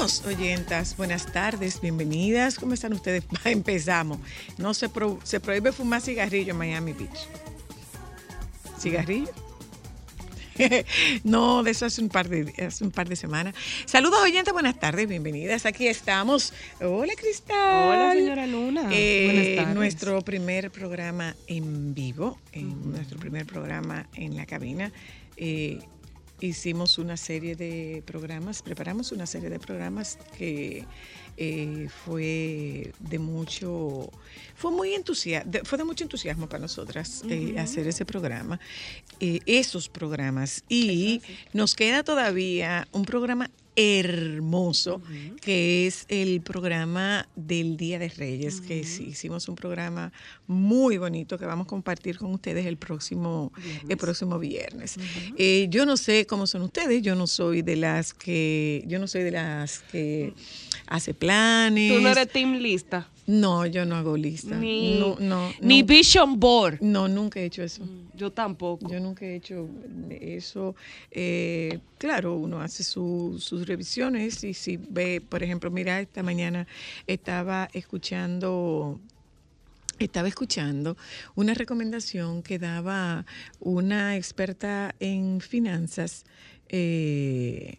Saludos, oyentas. Buenas tardes, bienvenidas. ¿Cómo están ustedes? Empezamos. No se, pro- se prohíbe fumar cigarrillo en Miami Beach. ¿Cigarrillo? no, de eso hace un par de hace un par de semanas. Saludos, oyentes. Buenas tardes, bienvenidas. Aquí estamos. Hola, Cristal. Hola, señora Luna. Eh, Buenas tardes. Nuestro primer programa en vivo, en nuestro primer programa en la cabina. Eh, hicimos una serie de programas, preparamos una serie de programas que eh, fue de mucho, fue muy entusiasmo, fue de mucho entusiasmo para nosotras eh, hacer ese programa, eh, esos programas. Y nos queda todavía un programa hermoso que es el programa del Día de Reyes, que sí, hicimos un programa muy bonito que vamos a compartir con ustedes el próximo, el próximo viernes. Eh, yo no sé cómo son ustedes, yo no soy de las que, yo no soy de las que hace planes. Tú no eres team lista. No, yo no hago lista. Ni, no, no, ni vision board. No, nunca he hecho eso. Yo tampoco. Yo nunca he hecho eso. Eh, claro, uno hace su- sus revisiones y si ve, por ejemplo, mira, esta mañana estaba escuchando estaba escuchando una recomendación que daba una experta en finanzas, eh,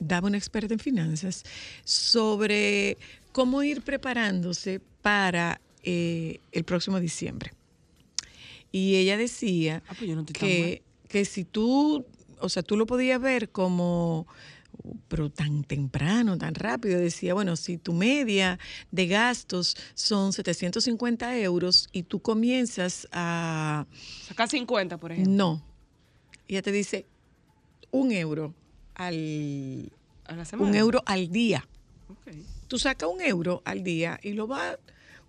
daba una experta en finanzas sobre cómo ir preparándose para eh, el próximo diciembre. Y ella decía Ah, pues no que, que si tú, o sea, tú lo podías ver como, pero tan temprano, tan rápido, decía, bueno, si tu media de gastos son 750 euros y tú comienzas a... Saca 50, por ejemplo. No. Ella te dice un euro al, A la semana. un euro al día. Ok. Tú sacas un euro al día y lo vas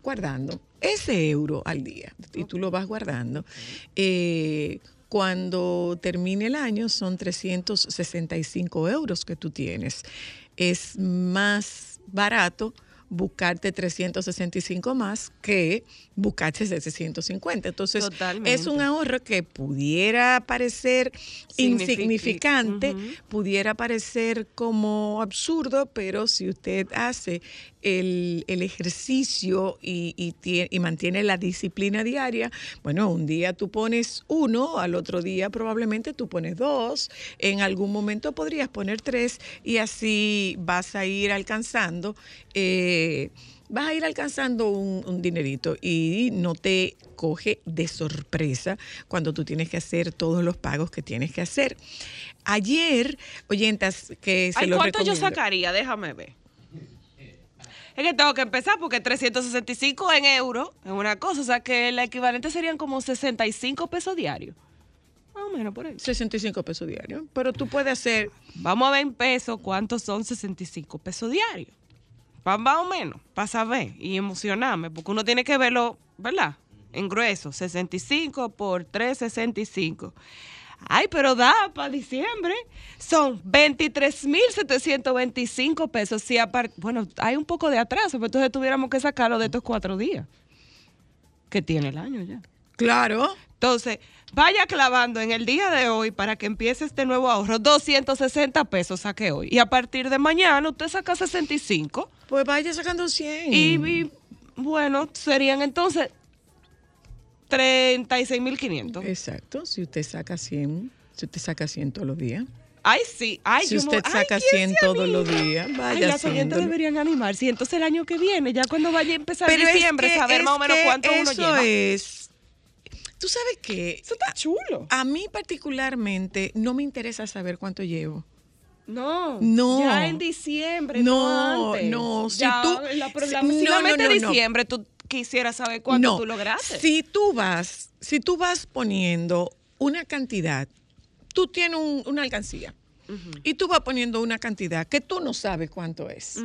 guardando. Ese euro al día. Y tú lo vas guardando. Eh, cuando termine el año son 365 euros que tú tienes. Es más barato buscarte 365 más que buscarte 750. Entonces, Totalmente. es un ahorro que pudiera parecer Signific- insignificante, pudiera parecer como absurdo, pero si usted hace el, el ejercicio y, y y mantiene la disciplina diaria, bueno, un día tú pones uno, al otro día probablemente tú pones dos, en algún momento podrías poner tres y así vas a ir alcanzando. eh, vas a ir alcanzando un, un dinerito y no te coge de sorpresa cuando tú tienes que hacer todos los pagos que tienes que hacer. Ayer, oyentas, que se Ay, lo ¿cuánto yo sacaría? Déjame ver. Es que tengo que empezar porque 365 en euros es una cosa, o sea que el equivalente serían como 65 pesos diarios. Más o menos por ahí. 65 pesos diarios. Pero tú puedes hacer, Vamos a ver en pesos cuántos son 65 pesos diarios. Más o menos, para saber y emocionarme, porque uno tiene que verlo, ¿verdad? En grueso, 65 por 365. Ay, pero da para diciembre. Son 23.725 pesos. Si bueno, hay un poco de atraso, pero entonces tuviéramos que sacarlo de estos cuatro días. que tiene el año ya. Claro. Entonces, vaya clavando en el día de hoy para que empiece este nuevo ahorro, 260 pesos saque hoí. Y a partir de mañana usted saca 65. Pues vaya sacando 100. Y, y, bueno, serían entonces 36.500. Exacto. Si usted saca 100, si usted saca 100 todos los días. Ay, sí. Ay, si usted saca ay, ¿quién 100 se todos los días, Ay, vaya las oyentes deberían animarse. Y entonces el año que viene, ya cuando vaya a empezar Pero es diciembre, que- saber es más o menos cuánto uno eso lleva. es. Tú sabes que Eso está chulo. a mí particularmente no me interesa saber cuánto llevo. No, No. ya en diciembre, no, No, antes. no, si Ya tú- en la si- no, no, no. diciembre tú quisieras saber cuánto no, tú lograste. Si tú vas, si tú vas poniendo una cantidad, tú tienes un- una alcancía y tú vas poniendo una cantidad que tú no sabes cuánto es.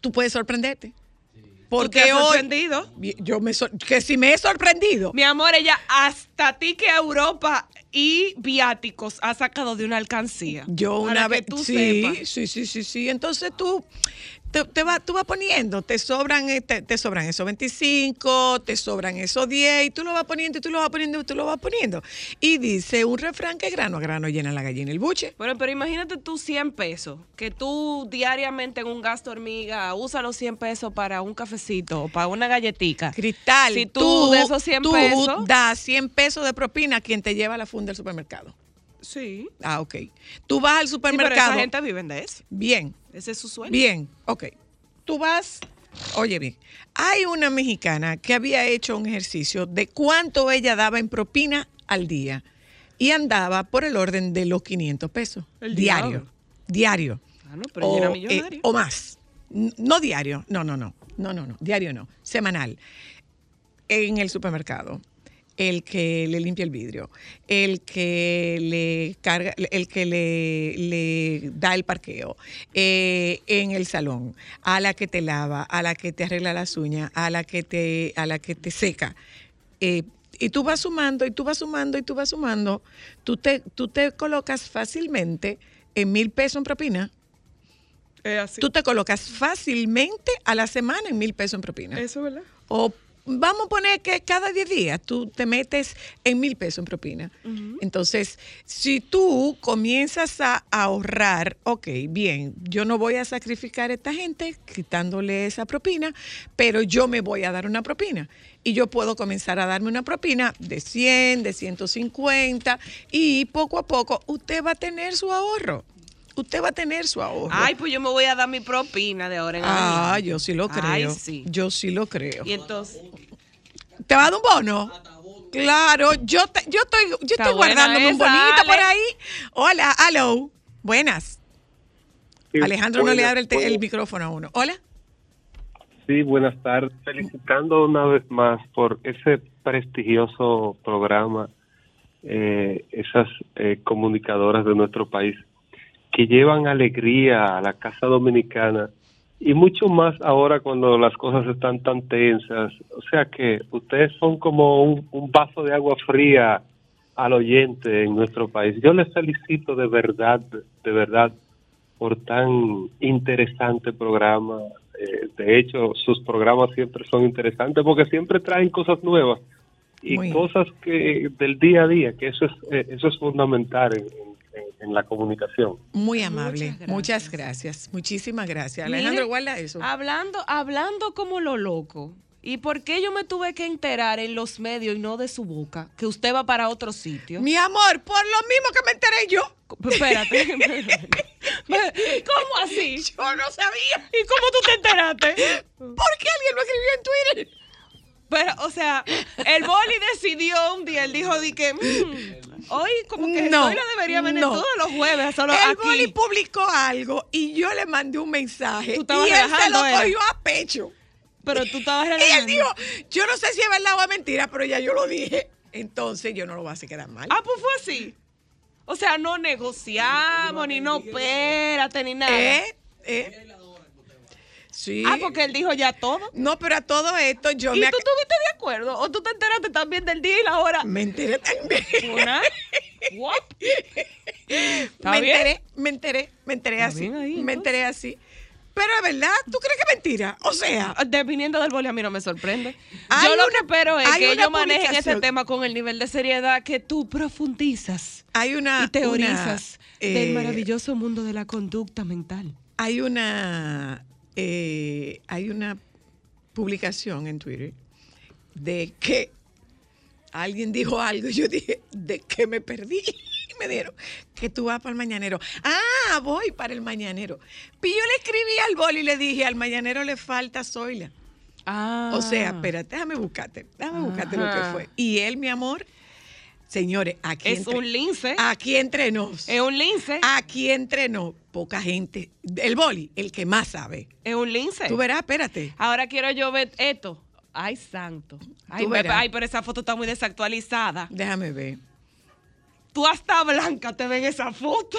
Tú puedes sorprenderte. ¿Tú Porque te has hoy sorprendido? yo me sor- que si me he sorprendido. Mi amor, ella hasta ti que Europa y viáticos ha sacado de una alcancía. Yo Para una que vez tú sí, sepas. sí, sí, sí, sí. Entonces tú te, te vas tú vas poniendo, te sobran eh, te, te sobran esos 25, te sobran esos 10 y tú lo vas poniendo y tú lo vas poniendo y tú lo vas poniendo. Y dice un refrán que grano a grano llena la gallina el buche. Bueno, pero imagínate tú 100 pesos, que tú diariamente en un gasto hormiga usas los 100 pesos para un cafecito o para una galletica. Cristal, Si tú de esos 100 tú pesos- das 100 pesos de propina a quien te lleva la funda del supermercado. Sí. Ah, ok. Tú vas al Sí, pero supermercado. esa gente vive de eso. Bien, Ese es su sueño. Bien, ok. Tú vas, oye bien, hay una mexicana que había hecho un ejercicio de cuánto ella daba en propina al día y andaba por el orden de los 500 pesos. El diario. diablo. Diario. Ah, no, pero era O, millonaria. eh, o más. No diario, no, no, no, no, no, no, diario no, semanal. En el supermercado, el que le limpia el vidrio, el que le carga, el que le, le da el parqueo, eh, en el salón, a la que te lava, a la que te arregla las uñas, a la que te, a la que te seca. Eh, y tú vas sumando, y tú vas sumando, y tú vas sumando, tú te, tú te colocas fácilmente en mil pesos en propina. Así. Tú te colocas fácilmente a la semana en mil pesos en propina. Eso, ¿verdad? O vamos a poner que cada 10 días tú te metes en mil pesos en propina. Entonces, si tú comienzas a ahorrar, ok, bien, yo no voy a sacrificar a esta gente quitándole esa propina, pero yo me voy a dar una propina. Y yo puedo comenzar a darme una propina de 100, de 150 y poco a poco usted va a tener su ahorro. Usted va a tener su ahorro. Ay, pues yo me voy a dar mi propina de ahora en Ah, yo sí lo creo. Ay, sí. Yo sí lo creo. Y entonces, ¿Te va a dar un bono? Claro, yo, te- yo estoy, yo estoy guardándome un esa, bonito Ale. por ahí. Hola, hello. Buenas. Sí, Alejandro no le abre el, te- el micrófono a uno. Hola. Sí, buenas tardes. Felicitando una vez más por ese prestigioso programa, eh, esas eh, comunicadoras de nuestro país que llevan alegría a la casa dominicana y mucho más ahora cuando las cosas están tan tensas. O sea que ustedes son como un, un vaso de agua fría al oyente en nuestro país. Yo les felicito de verdad, de verdad, por tan interesante programa. Eh, de hecho, sus programas siempre son interesantes porque siempre traen cosas nuevas y Muy cosas que del día a día, que eso es eh, eso es fundamental en, en- la comunicación. Muy amable. Muchas Muchas gracias. Muchísimas gracias. Mire, Alejandro, guarda eso. hablando, hablando como lo loco. ¿Y por qué yo me tuve que enterar en los medios y no de su boca que usted va para otro sitio? Mi amor, por lo mismo que me enteré yo. Espérate. ¿Cómo así? Yo no sabía. ¿Y cómo tú te enteraste? ¿Por qué alguien lo escribió en Twitter? Pero, o sea, el boli decidió un día, él dijo, di que, mm, hoy como que No, hoy la debería venir no. todos los jueves, solo el aquí. Boli publicó algo y yo le mandé un mensaje Tú y estabas él se relajando, lo era. cogió a pecho. Pero tú estabas Y él relajando. dijo, yo no sé si es verdad o es mentira, pero ya yo lo dije. Entonces yo no lo voy a hacer quedar mal. Ah, pues fue así. O sea, no negociamos, ni no espérate, ni nada. ¿Eh? ¿Eh? Sí. Ah, porque él dijo ya todo. No, pero a todo esto yo ¿Y me, tú ac- estuviste de acuerdo? ¿O tú te enteraste también del día y la hora? me enteré también. Una. What? ¿Está me bien? enteré, me enteré, me enteré Está así. me enteré así. Pero es verdad, ¿tú crees que es mentira? O sea, Dependiendo del boli, a mí no me sorprende. Yo lo una- que espero es que ellos manejen ese tema con el nivel de seriedad que tú profundizas hay una... y teorizas una, del eh, maravilloso mundo de la conducta mental. Hay una, eh, hay una publicación en Twitter de que alguien dijo algo y yo dije, ¿de qué me perdí? Y me dieron que tú vas para el mañanero. Ah, voy para el mañanero. Y yo le escribí al boli y le dije, al mañanero le falta Zoila. Ah. O sea, espérate, déjame buscarte, déjame buscarte lo que fue. Y él, mi amor, señores, aquí Es entre- un lince. Aquí entre nos. Es un lince. Aquí entre nos, poca gente. El boli, el que más sabe. Es un lince. Tú verás, espérate. Ahora quiero yo ver esto. Ay, santo. Ay, me- ay, pero esa foto está muy desactualizada. Déjame ver. Tú hasta blanca te ven esa foto.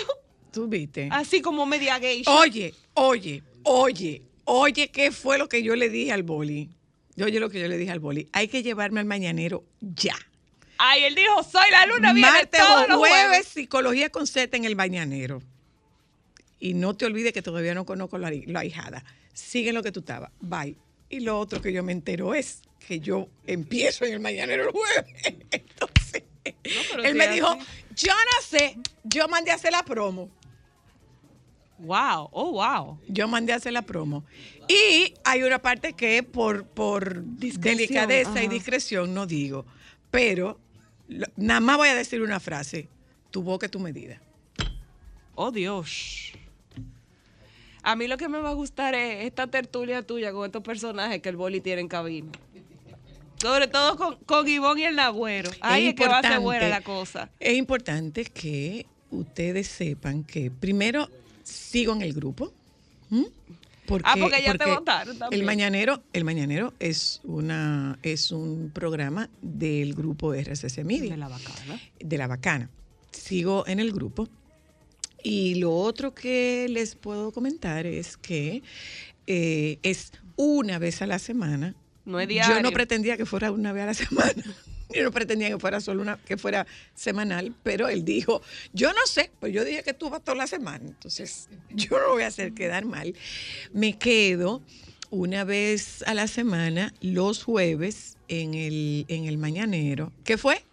Tú viste. Así como media gay. Oye, oye, oye, oye, ¿qué fue lo que yo le dije al boli? Oye, lo que yo le dije al boli. Hay que llevarme al mañanero ya. Ay, él dijo, soy la luna, viene Martes todos o los jueves, jueves. psicología con Z en el mañanero. Y no te olvides que todavía no conozco la, la ahijada. Sigue lo que tú estabas. Bye. Y lo otro que yo me entero es que yo empiezo en el mañanero el jueves. Entonces, él me dijo, yo no sé, yo mandé a hacer la promo. Wow, oh, wow. Yo mandé a hacer la promo. Y hay una parte que por, por Discreción, delicadeza y discreción no digo. Pero nada más voy a decir una frase. Tu boca y tu medida. Oh, Dios. A mí lo que me va a gustar es esta tertulia tuya con estos personajes que el boli tiene en cabina. Sobre todo con, con Ivonne y el Nagüero. Ay, es, que va a ser buena la cosa. Es importante que ustedes sepan que primero sigo en el grupo. Porque, Ah, porque ya te votaron también. El mañanero, el mañanero es una es un programa del grupo RCC Media De la bacana. de la bacana. Sigo en el grupo. Y lo otro que les puedo comentar es que eh, es una vez a la semana. No es Yo diario. no pretendía que fuera una vez a la semana. Yo no pretendía que fuera solo una, que fuera semanal, pero él dijo, yo no sé, pues yo dije que tú vas toda la semana, entonces yo no voy a hacer quedar mal. Me quedo una vez a la semana, los jueves, en el, en el mañanero. ¿Qué fue?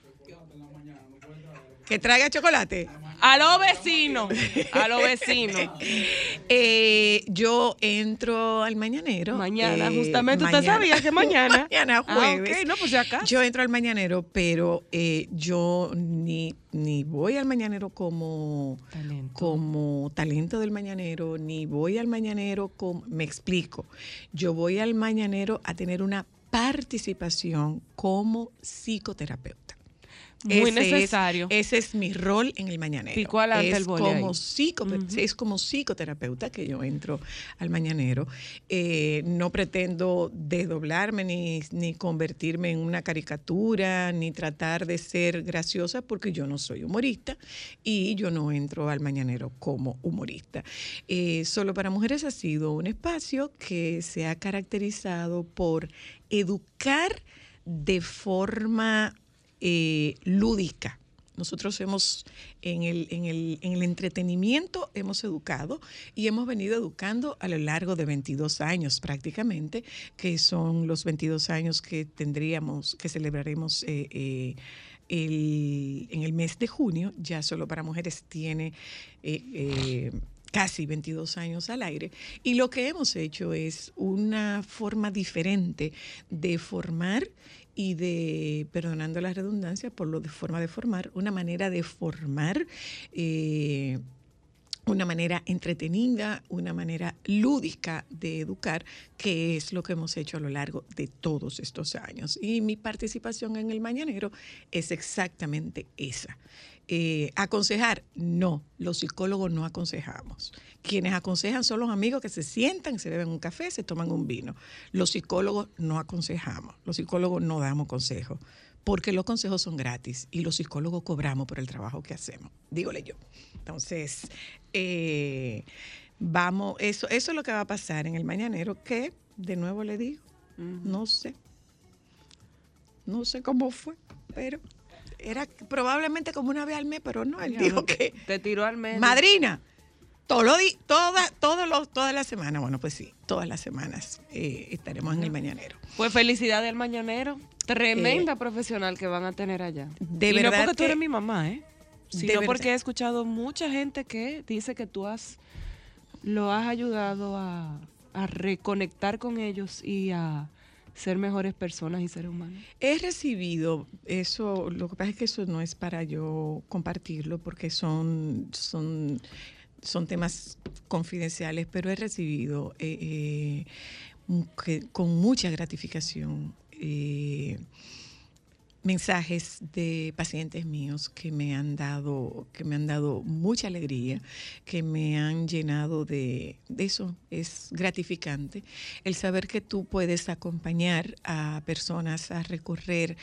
Que traiga chocolate. A los vecinos. A los vecinos. Eh, yo entro al mañanero. Mañana, eh, justamente. ¿Usted sabía que mañana? mañana Ah, jueves. ok, no, pues si acaso. Yo entro al mañanero, pero eh, yo ni, ni voy al mañanero como Talento. como talento del mañanero, ni voy al mañanero como, me explico, yo voy al mañanero a tener una participación como psicoterapeuta. Muy Ese es- necesario. ese es mi rol en el mañanero. Adelante es el como psico- Es como psicoterapeuta que yo entro al mañanero. Eh, no pretendo desdoblarme ni, ni convertirme en una caricatura, ni tratar de ser graciosa, porque yo no soy humorista y yo no entro al mañanero como humorista. Eh, Solo para Mujeres ha sido un espacio que se ha caracterizado por educar de forma eh, lúdica. Nosotros hemos, en el, en, el, en el entretenimiento, hemos educado y hemos venido educando a lo largo de 22 años prácticamente, que son los 22 años que tendríamos, que celebraremos eh, eh, el- en el mes de junio. Ya solo para mujeres tiene... casi 22 años al aire, y lo que hemos hecho es una forma diferente de formar y de, perdonando la redundancia por lo de forma de formar, una manera de formar eh, una manera entretenida, una manera lúdica de educar, que es lo que hemos hecho a lo largo de todos estos años. Y mi participación en el Mañanero es exactamente esa. Eh, aconsejar, no, los psicólogos no aconsejamos. Quienes aconsejan son los amigos que se sientan, se beben un café, se toman un vino. Los psicólogos no aconsejamos, los psicólogos no damos consejos, porque los consejos son gratis y los psicólogos cobramos por el trabajo que hacemos, dígole yo. Entonces, eh, vamos, eso, eso es lo que va a pasar en el mañanero, que de nuevo le digo, no sé, no sé cómo fue, pero era probablemente como una vez al mes, pero no, él dijo que, Te tiró al medio. madrina, Todo lo di, toda, todo lo, toda la semana, bueno, pues sí, todas las semanas eh, estaremos en el mañanero. Pues felicidades al mañanero. Tremenda profesional que van a tener allá. Eh, de y verdad no porque tú que- eres mi mamá, ¿eh? Sino porque he escuchado mucha gente que dice que tú has lo has ayudado a, a reconectar con ellos y a ser mejores personas y seres humanos. He recibido eso, lo que pasa es que eso no es para yo compartirlo porque son, son, son temas confidenciales, pero he recibido eh, eh, con mucha gratificación eh, mensajes de pacientes míos que me han dado, que me han dado mucha alegría, que me han llenado de, eso. Es gratificante el saber que tú puedes acompañar a personas a recorrer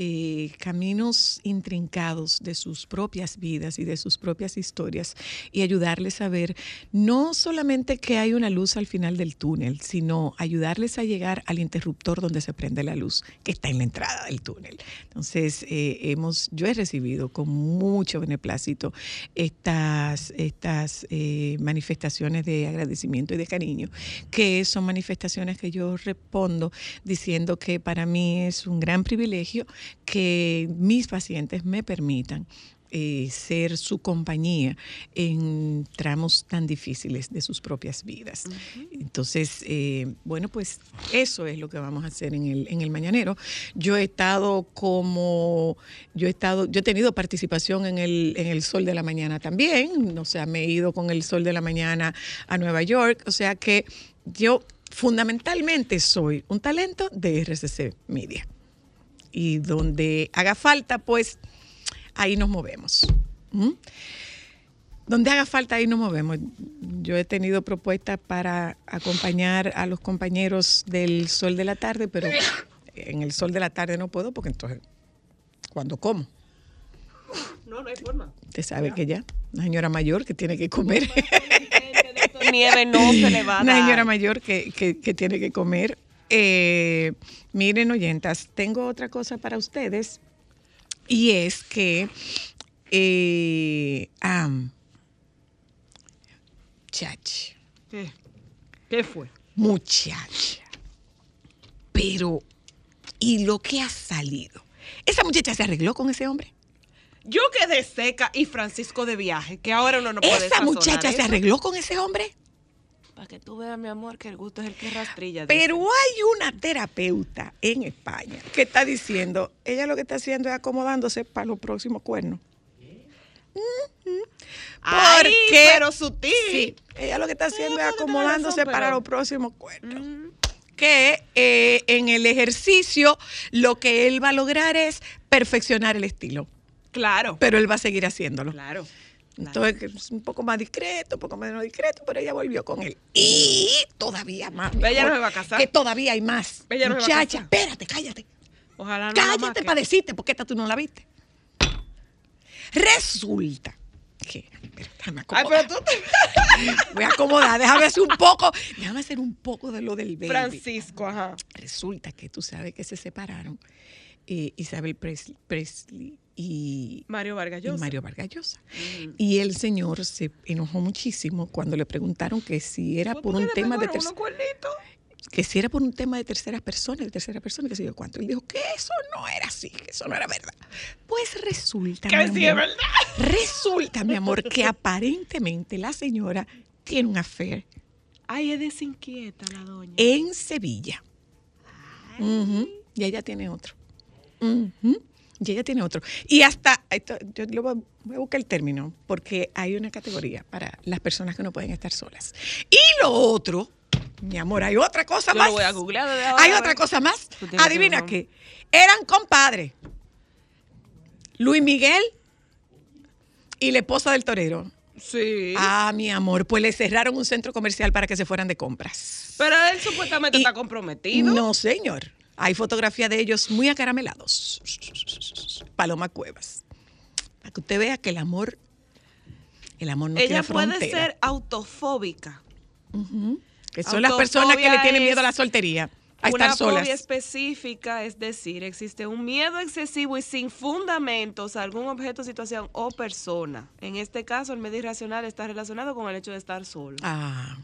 eh, caminos intrincados de sus propias vidas y de sus propias historias y ayudarles a ver no solamente que hay una luz al final del túnel, sino ayudarles a llegar al interruptor donde se prende la luz, que está en la entrada del túnel. Entonces, eh, hemos, yo he recibido con mucho beneplácito estas, estas eh, manifestaciones de agradecimiento y de cariño, que son manifestaciones que yo respondo diciendo que para mí es un gran privilegio que mis pacientes me permitan eh, ser su compañía en tramos tan difíciles de sus propias vidas. Entonces, eh, bueno, pues eso es lo que vamos a hacer en el, en el mañanero. Yo he estado como, yo he estado, yo he tenido participación en el, en el Sol de la Mañana también, o sea, me he ido con el Sol de la Mañana a Nueva York, o sea que yo fundamentalmente soy un talento de RCC Media. Y donde haga falta, pues ahí nos movemos. ¿Mm? Donde haga falta, ahí nos movemos. Yo he tenido propuestas para acompañar a los compañeros del Sol de la Tarde, pero en el Sol de la Tarde no puedo porque entonces, cuando como? No, no hay forma. Usted sabe que ya, una señora mayor que tiene que comer. Nieve no se le va a una señora mayor que, que- que tiene que comer. Eh, miren, oyentas, tengo otra cosa para ustedes y es que, eh, am, chachi, ¿Qué? ¿Qué fue? muchacha, pero, ¿y lo que ha salido? ¿Esa muchacha se arregló con ese hombre? Yo quedé seca y Francisco de viaje, que ahora uno no puede ¿Esa muchacha se arregló con ese hombre? Para que tú veas, mi amor, que el gusto es el que rastrilla. dice. Pero hay una terapeuta en España que está diciendo, ella lo que está haciendo es acomodándose para los próximos cuernos. Ujú. Ay, Porque- pero sutil. Sí, ella lo que está haciendo es acomodándose razón, para pero- los próximos cuernos. Mm. Que eh, en el ejercicio lo que él va a lograr es perfeccionar el estilo, Claro. pero él va a seguir haciéndolo. Claro. Entonces, es un poco más discreto, un poco menos discreto, pero ella volvió con él. Y todavía más. mi Ella no se va a casar. Que todavía hay más. Ella no se va a Muchacha, espérate, cállate. Ojalá no la cállate para decirte, porque esta tú no la viste. Resulta que. déjame Ay, acomodar. pero tú te... Voy a acomodar, déjame hacer un poco. Déjame hacer un poco de lo del baby. Francisco, ajá. Resulta que tú sabes que se separaron eh, Isabel Presley, Presley y Mario Vargas y. Mario Vargas Llosa. Y el señor se enojó muchísimo cuando le preguntaron que si era por un tema de tercera que si era por un tema de tercera persona, de tercera persona, y qué sé yo cuánto. Él dijo que eso no era así, que eso no era verdad. Pues resulta, Que sí es verdad. resulta, mi amor, que aparentemente la señora tiene un affair Ay, es desinquieta la doña. en Sevilla. Ujú, Y ella tiene otro. Y ella tiene otro. Y hasta, esto, yo lo voy, voy a buscar el término, porque hay una categoría para las personas que no pueden estar solas. Y lo otro, mi amor, hay otra cosa Yo más. lo voy a googlear ahora, Hay otra cosa más. Adivina qué. Eran compadres. Luis Miguel y la esposa del torero. Sí. Ah, mi amor, pues le cerraron un centro comercial para que se fueran de compras. Pero él supuestamente Y- está comprometido. No, señor. Hay fotografía de ellos muy acaramelados. Paloma Cuevas. Para que usted vea que el amor, el amor no Ella tiene puede frontera. ser autofóbica. que son las personas que le tienen miedo a la soltería. a Una estar solas. fobia específica, es decir, existe un miedo excesivo y sin fundamentos a algún objeto, situación o persona. En este caso, el miedo irracional está relacionado con el hecho de estar solo. Ah,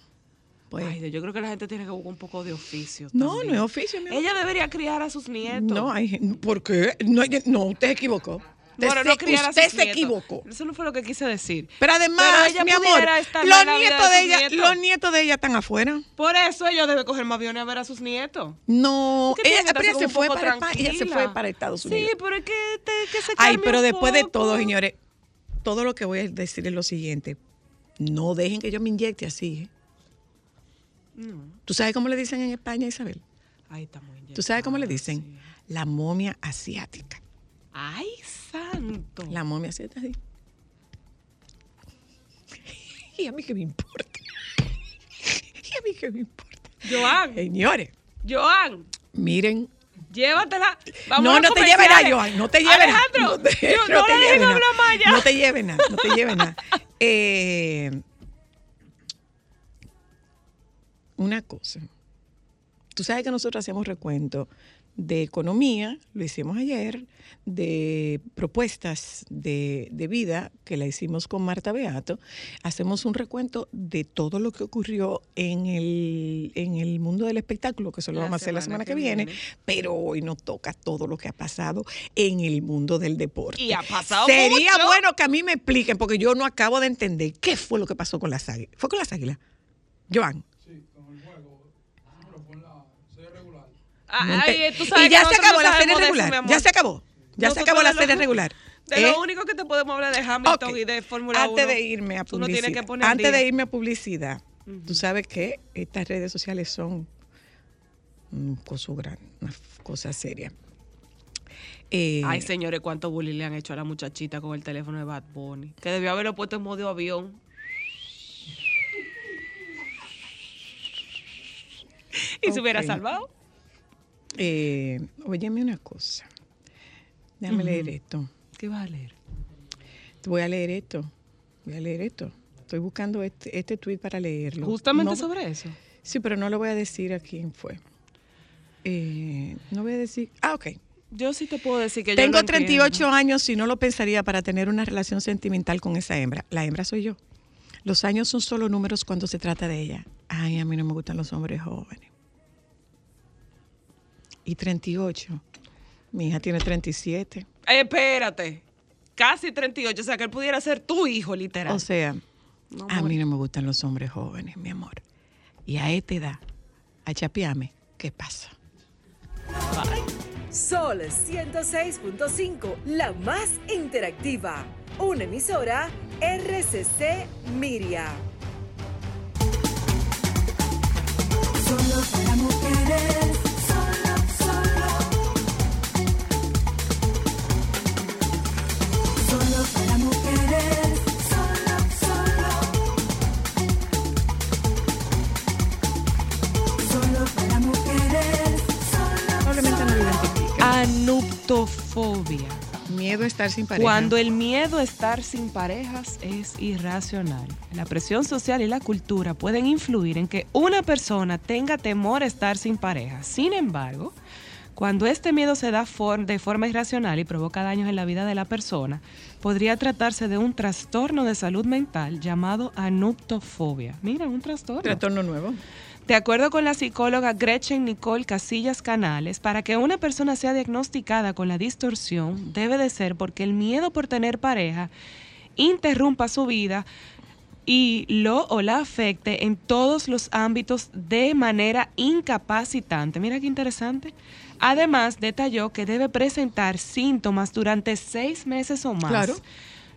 pues. Ay, yo creo que la gente tiene que buscar un poco de oficio. no, también. no es oficio, mi. Ella debería criar a sus nietos. No, hay, ¿por qué? No, no, usted se equivocó. Usted, Bueno, se, no criar a usted sus se nietos. equivocó. Eso no fue lo que quise decir. Pero además, Pero ella mi amor, los nietos de ella, nietos. los nietos de ella están afuera. Por eso ella debe coger más aviones a ver a sus nietos. No, ella, se fue para ella se fue para Estados Unidos. Sí, pero es que, te- que se Ay, pero un después de todo, señores, todo lo que voy a decir es lo siguiente. No dejen que yo me inyecte así. ¿eh? No. ¿Tú sabes cómo le dicen en España, Isabel? Ay, está muy ¿Tú sabes cómo le inyectada, dicen? sí. La momia asiática. Ay, santo. La momia asiática, sí. Y a mí qué me importa. Y a mí qué me importa. Joan, Señores, Joan, miren. llévatela. Vamos no, a no te lleves nada. Joan. No te lleves nada. Alejandro, No te, yo- no te lleves nada. No te lleves nada. No te lleves nada. Eh, una cosa. Tú sabes que nosotros hacemos recuento de economía, lo hicimos ayer, de propuestas de, de vida, que la hicimos con Marta Beato. Hacemos un recuento de todo lo que ocurrió en el, en el mundo del espectáculo, que eso lo vamos a hacer la semana semana que, que viene, viene. pero hoy nos toca todo lo que ha pasado en el mundo del deporte. Y ha pasado Sería mucho. bueno que a mí me expliquen, porque yo no acabo de entender qué fue lo que pasó con las águilas. ¿Fue con las águilas? Joan. Ah, no ay, ente- tú sabes y ya se acabó no la serie eso, regular. ya se acabó. Ya se acabó la lo- serie regular. De ¿Eh? lo único que te podemos hablar de Hamilton y de Fórmula 1. Antes de irme a no publicidad. que poner antes día. de irme a publicidad, tú sabes que estas redes sociales son un coso grande, una cosa seria. Eh, Ay, señores, cuánto bullying le han hecho a la muchachita con el teléfono de Bad Bunny. Que debió haberlo puesto en modo avión. y se hubiera salvado. Eh, óyeme una cosa. Déjame leer esto. ¿Qué vas a leer? Voy a leer esto. Voy a leer esto. Estoy buscando este, este tweet para leerlo. Justamente No- sobre eso. Sí, pero no lo voy a decir a quién fue. Eh, no voy a decir. Ah, ok. Yo sí te puedo decir que yo Tengo lo 38 entiendo. años y no lo pensaría para tener una relación sentimental con esa hembra. La hembra soy yo. Los años son solo números cuando se trata de ella. Ay, a mí no me gustan los hombres jóvenes. Y 38. Mi hija tiene 37. Eh, espérate. Casi 38. O sea, que él pudiera ser tu hijo, literal. O sea, No, a mí no me gustan los hombres jóvenes, mi amor. Y a esta edad, a chapearme, ¿qué pasa? Sol 106.5, la más interactiva. Una emisora RCC Miria. Solo para mujeres, Anuptofobia. Miedo a estar sin pareja. Cuando el miedo a estar sin parejas es irracional. La presión social y la cultura pueden influir en que una persona tenga temor a estar sin pareja. Sin embargo, cuando este miedo se da for- de forma irracional y provoca daños en la vida de la persona, podría tratarse de un trastorno de salud mental llamado anuptofobia. Mira, un trastorno. Trastorno nuevo. De acuerdo con la psicóloga Gretchen Nicole Casillas Canales, para que una persona sea diagnosticada con la distorsión, debe de ser porque el miedo por tener pareja interrumpa su vida y lo o la afecte en todos los ámbitos de manera incapacitante. Mira qué interesante. Además, detalló que debe presentar síntomas durante seis meses o más. Claro.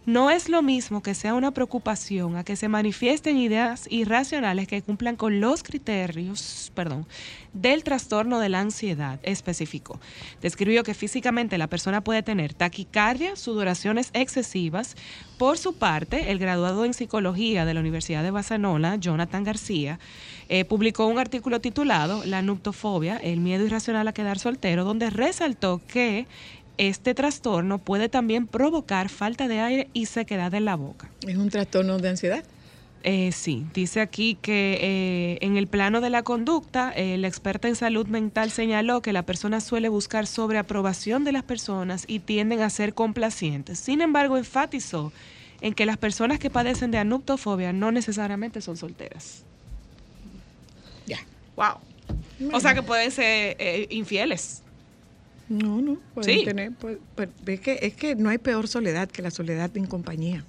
No es lo mismo que sea una preocupación a que se manifiesten ideas irracionales que cumplan con los criterios, perdón, del trastorno de la ansiedad, especificó. Describió que físicamente la persona puede tener taquicardia, sudoraciones excesivas. Por su parte, el graduado en psicología de la Universidad de Barcelona, Jonathan García, eh, publicó un artículo titulado La nuptofobia, el miedo irracional a quedar soltero, donde resaltó que este trastorno puede también provocar falta de aire y sequedad en la boca. Es un trastorno de ansiedad. Eh, sí, dice aquí que eh, en el plano de la conducta, eh, la experta en salud mental señaló que la persona suele buscar sobreaprobación de las personas y tienden a ser complacientes. Sin embargo, enfatizó en que las personas que padecen de anuptofobia no necesariamente son solteras. Ya. Wow. O sea que pueden ser eh, infieles. No, no. Pueden Sí. tener, pues, pues, es, que, es que no hay peor soledad que la soledad en compañía.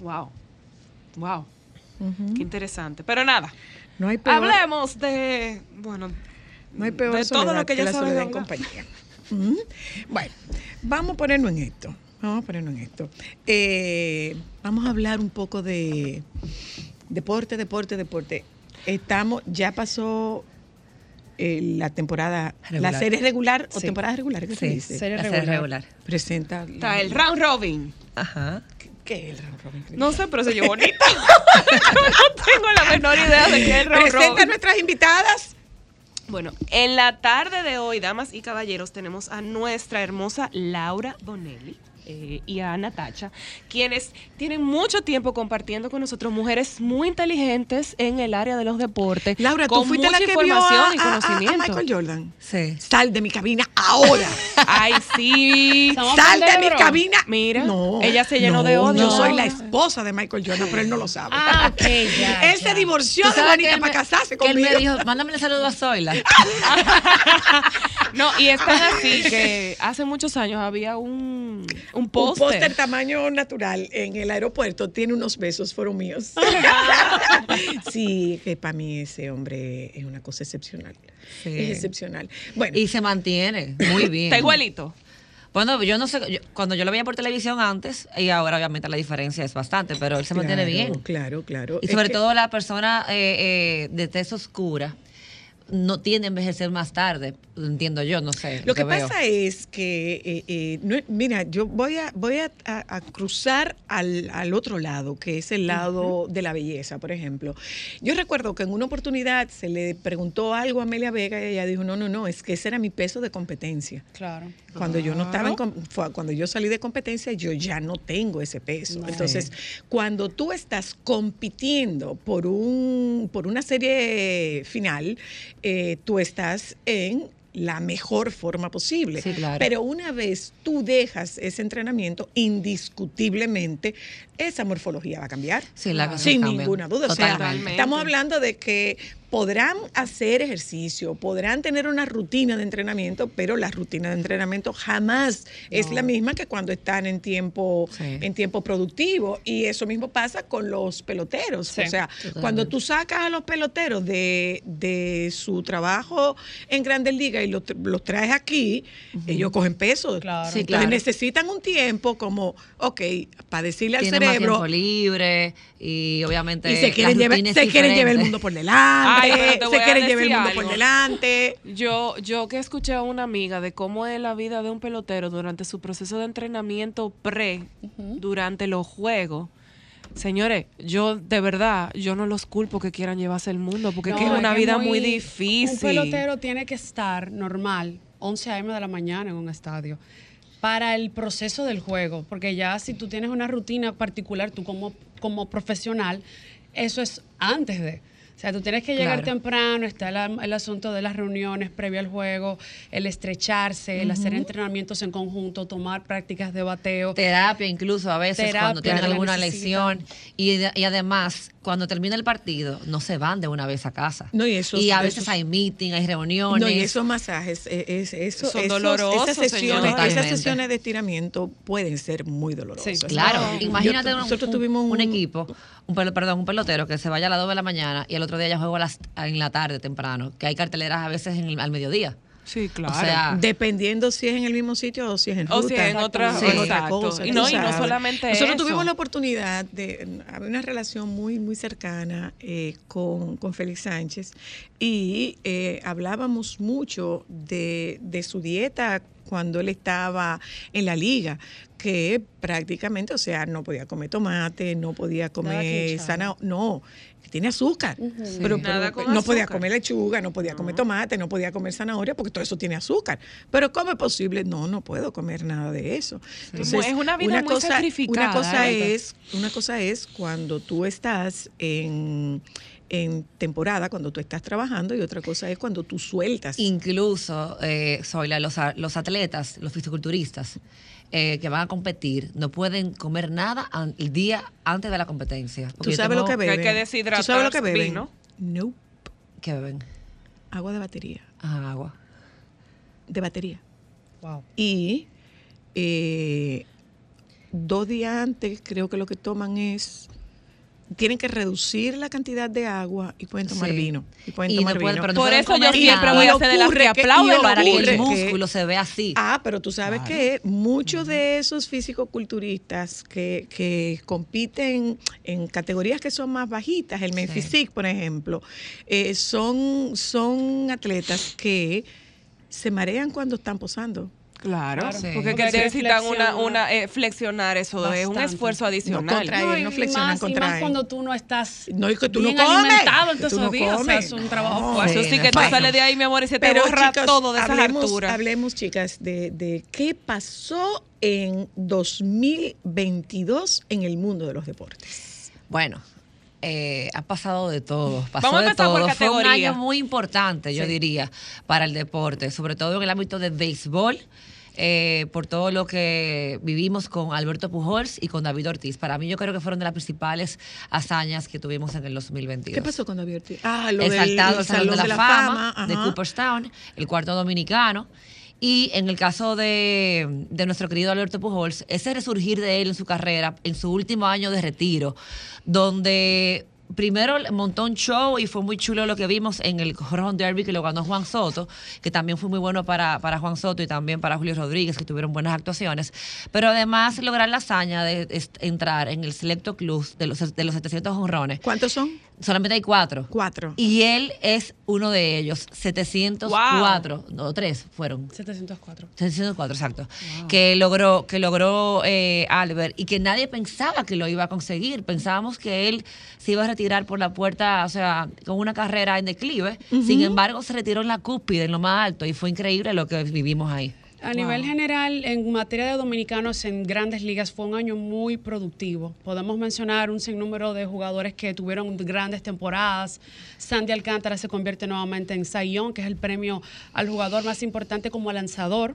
Wow. Wow. Qué interesante. Pero nada, No hay peor, hablemos de, bueno, no hay peor de todo soledad lo que ya la soledad en compañía. Bueno, vamos a ponernos en esto. Vamos a ponernos en esto. Eh, vamos a hablar un poco de deporte, deporte, deporte. Estamos, ya pasó eh, la temporada, la Regular. serie regular o Sí. temporada regular, ¿qué se Sí, dice? Serie la regular. serie regular. Presenta. está el round robin. Ajá. ¿Qué es el round robin? No sé, pero se oyó bonito. no tengo la menor idea de qué es el round Presenta a robin. nuestras invitadas. Bueno, en la tarde de hoy, damas y caballeros, tenemos a nuestra hermosa Laura Bonelli. Eh, y a Natacha, quienes tienen mucho tiempo compartiendo con nosotros mujeres muy inteligentes en el área de los deportes. Laura, tú fuiste la que vio a, información y a- a- a conocimiento. Michael Jordan. Sí. Sal de mi cabina ahora. Ay, sí. Sal de mi cabina. Mira, no, ella se llenó no, de odio. Yo soy la esposa de Michael Jordan, pero él no lo sabe. Ah, ok, ya. él se divorció ¿Tú de Juanita para casarse que él conmigo. me dijo, mándame el saludo a Zoila. No, y es tan así que hace muchos años había un, un un póster póster. tamaño natural en el aeropuerto tiene unos besos, fueron míos. sí, que para mí ese hombre es una cosa excepcional. Sí. Es excepcional. Bueno, Y se mantiene muy bien. Está igualito. Bueno, yo no sé, yo- cuando yo lo veía por televisión antes, y ahora obviamente la diferencia es bastante, pero él se mantiene bien. Claro, claro. Y Es sobre que- todo la persona eh, eh, de tez oscura no tiende a envejecer más tarde, entiendo yo, no sé. Lo que veo. pasa es que, eh, eh, no- mira, yo voy a, voy a, a- a cruzar al, al otro lado, que es el lado de la belleza, por ejemplo. Yo recuerdo que en una oportunidad se le preguntó algo a Amelia Vega y ella dijo, no, no, no, es que ese era mi peso de competencia. Claro. Cuando yo no estaba en cuando yo salí de competencia, yo ya no tengo ese peso. No. Entonces, cuando tú estás compitiendo por un por una serie final, eh, tú estás en la mejor forma posible. Sí, claro. Pero una vez tú dejas ese entrenamiento, indiscutiblemente esa morfología va a cambiar. Sí, la Sin cambia. ninguna duda. O sea, estamos hablando de que podrán hacer ejercicio, podrán tener una rutina de entrenamiento, pero la rutina de entrenamiento jamás es la misma que cuando están en tiempo, Sí. en tiempo productivo. Y eso mismo pasa con los peloteros. Sí. O sea, Totalmente. cuando tú sacas a los peloteros de, de su trabajo en Grandes Ligas y los, tr- los traes aquí, ellos cogen peso. Claro. Sí, Entonces necesitan un tiempo como, ok, para decirle al más cerebro, tiempo libre y obviamente y se quieren, llevar, se quieren llevar el mundo por delante, Ay, se quieren llevar el mundo algo. por delante. Yo, yo que escuché a una amiga de cómo es la vida de un pelotero durante su proceso de entrenamiento pre, durante los juegos. Señores, yo de verdad, yo no los culpo que quieran llevarse el mundo, porque es que es No, una vida muy, Un difícil. pelotero tiene que estar normal, 11 a.m. de la mañana en un estadio, para el proceso del juego. Porque ya si tú tienes una rutina particular, tú como, como profesional, eso es antes de. O sea, tú tienes que llegar Claro. temprano, está el, el asunto de las reuniones previo al juego, el estrecharse, el hacer entrenamientos en conjunto, tomar prácticas de bateo. terapia incluso a veces Terapia, cuando tienen alguna lesión y además cuando termina el partido no se van de una vez a casa. No, y esos- y a esos- veces hay meeting hay reuniones No, y esos masajes, eh, es, eso, Son esos- dolorosos, esas sesiones, esas sesiones de estiramiento pueden ser muy dolorosas. Sí, Claro, No, imagínate yo- un, nosotros un- tuvimos un equipo, un, perdón, un pelotero que se vaya a las 2 de la mañana y el otro día ya juega a las, en la tarde temprano, que hay carteleras a veces en el- al mediodía. Sí, claro. O sea, Dependiendo si es en el mismo sitio o si es en ruta. O si es en otra- o en otra cosa, Y no- y no solamente Nosotros eso. tuvimos la oportunidad de... Había una relación muy, muy cercana eh, con, con Félix Sánchez y eh, hablábamos mucho de, de su dieta cuando él estaba en la liga, que prácticamente, o sea, no podía comer tomate, no podía comer zanahoria, no, tiene azúcar, pero, Nada pero con no podía comer lechuga, no podía comer tomate, no podía comer zanahoria, porque todo eso tiene azúcar. Pero ¿cómo es posible? No, no puedo comer nada de eso. Entonces, Es una vida muy cosa, sacrificada, Una cosa es, una cosa es cuando tú estás en en temporada, cuando tú estás trabajando, y otra cosa es cuando tú sueltas. Incluso, eh, Zoila, los, los atletas, los fisiculturistas eh, que van a competir, no pueden comer nada el día antes de la competencia. ¿Tú sabes lo que Que hay beben? que deshidratar ¿Tú sabes lo que beben? vino. No, ¿Qué beben? agua de batería, Ah, agua. de batería. Wow. Y eh, dos días antes creo que lo que toman es tienen que reducir la cantidad de agua y pueden tomar Sí. vino. Y pueden Y tomar no pueden- vino. pero no Por eso yo siempre voy a hacer de las ocurre que aplauden Para que el que- músculo se vea así. Ah, pero tú sabes que muchos de esos físico-culturistas que, que compiten en categorías que son más bajitas, el men Sí. physique, por ejemplo, eh, son, son atletas que se marean cuando están posando. Claro, Claro. Sí. porque necesitan una, una eh, flexionar eso es un esfuerzo No, adicional. contra- Traen, no y flexionan, más, y contraen. más cuando tú no estás No, y que tú no comes, alimentado en todos tú no esos días. O sea, es un trabajo No. fuerte. Eso sí que tú Bueno. sales de ahí, mi amor, y se te borra chicas, todo de esas hablemos, alturas. hablemos, chicas, de, de qué pasó en 2022 en el mundo de los deportes. Bueno, eh, ha pasado de todo. Pasó Vamos a de empezar por todo. Fue un año muy importante, yo diría, para el deporte, sobre todo en el ámbito del béisbol. Eh, por todo lo que vivimos con Alberto Pujols y con David Ortiz. Para mí yo creo que fueron de las principales hazañas que tuvimos en el 2022. ¿Qué pasó con David Ortiz? Ah, lo del exaltado el al Salón de la, Fama, de ajá. Cooperstown, el cuarto dominicano. Y en el caso de, de nuestro querido Alberto Pujols, ese resurgir de él en su carrera, en su último año de retiro, donde primero montó un show y fue muy chulo lo que vimos en el Home Derby que lo ganó Juan Soto, que también fue muy bueno para, para Juan Soto y también para Julio Rodríguez, que tuvieron buenas actuaciones. Pero además lograr la hazaña de entrar en el selecto club de los, de los 700 honrones. ¿Cuántos son? Solamente hay cuatro. Cuatro. Y él es uno de ellos. 704, no, tres fueron. 704. 704, exacto. Que logró, que logró eh, Albert y que nadie pensaba que lo iba a conseguir. Pensábamos que él se iba a retirar por la puerta, o sea, con una carrera en declive. Sin embargo, se retiró en la cúspide, en lo más alto, y fue increíble lo que vivimos ahí. A nivel general, en materia de dominicanos en grandes ligas, fue un año muy productivo. Podemos mencionar un sinnúmero de jugadores que tuvieron grandes temporadas. Sandy Alcántara se convierte nuevamente en Sayón, que es el premio al jugador más importante como lanzador,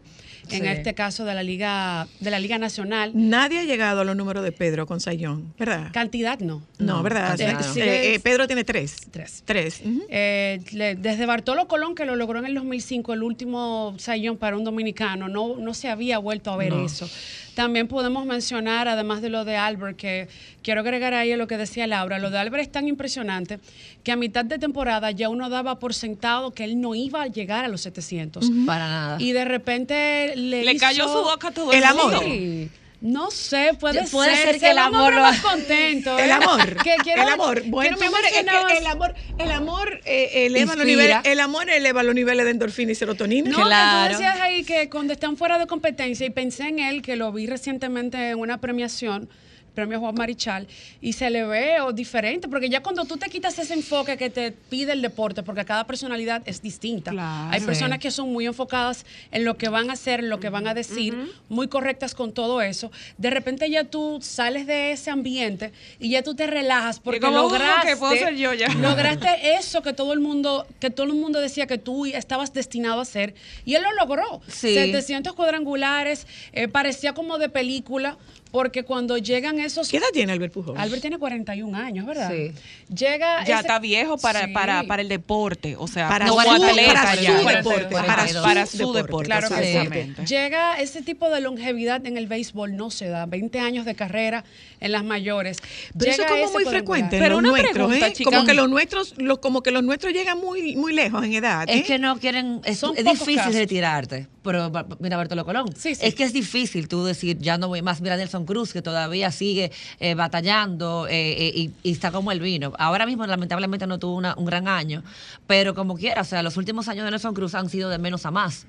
en este caso de la Liga, de la Liga Nacional. Nadie ha llegado a los números de Pedro con Sayón, ¿verdad? Cantidad no. No, ¿verdad? cantidad Eh, no. eh, eh, Pedro tiene tres. Tres. Tres. Eh, le- desde Bartolo Colón, que lo logró en el 2005, el último sayón para un dominicano, no, no se había vuelto a ver No. eso. También podemos mencionar, además de lo de Albert, que quiero agregar ahí a lo que decía Laura, lo de Albert es tan impresionante que a mitad de temporada ya uno daba por sentado que él no iba a llegar a los 700. Para nada. Y de repente le, Le cayó su boca a todo el, El amor. mundo. Sí. No sé, puede, Puede ser. ser que el amor lo- más contento. El ¿eh? amor. Que quiero- el amor. Bueno, quiero mi amor, es que el amor, el amor eh, eleva los Inspira. niveles, el amor eleva los niveles de endorfina y serotonina. No, Claro. tú decías ahí que cuando están fuera de competencia, y pensé en él, que lo vi recientemente en una premiación, premio Juan Marichal, y se le ve o diferente, porque ya cuando tú te quitas ese enfoque que te pide el deporte, porque cada personalidad es distinta. Claro. Hay personas que son muy enfocadas en lo que van a hacer, en lo que van a decir, muy correctas con todo eso. De repente ya tú sales de ese ambiente y ya tú te relajas porque como, "Uh, lograste, ok, puedo ser yo ya". lograste eso que todo el mundo, que todo el mundo decía que tú estabas destinado a hacer, y él lo logró. Sí. 700 cuadrangulares, eh, parecía como de película, porque cuando llegan esos... ¿Qué edad tiene Albert Pujol? Albert tiene 41 años, ¿verdad? Sí. Llega Ya ese- está viejo para, Sí. para, para el deporte, o sea, Para su- atleta para su Para deporte, su- para, para su, su para su deporte, deporte, Claro que sí. exactamente. Llega ese tipo de longevidad en el béisbol, no se da. 20 años de carrera en las mayores. Pero eso es como muy frecuente en Pero una nuestros, pregunta, ¿eh? chica. Como que los nuestros, los, como que los nuestros llegan muy, muy lejos en edad. ¿eh? Es que no quieren, es, Son es pocos difícil casos. retirarte. Pero mira, Bartolo Colón, Sí, sí. es que es difícil tú decir, ya no voy más. Mira, Nelson Cruz, que todavía sigue eh, batallando eh, eh, y, y está como el vino. Ahora mismo, lamentablemente, no tuvo una- un gran año, pero como quiera, o sea, los últimos años de Nelson Cruz han sido de menos a más.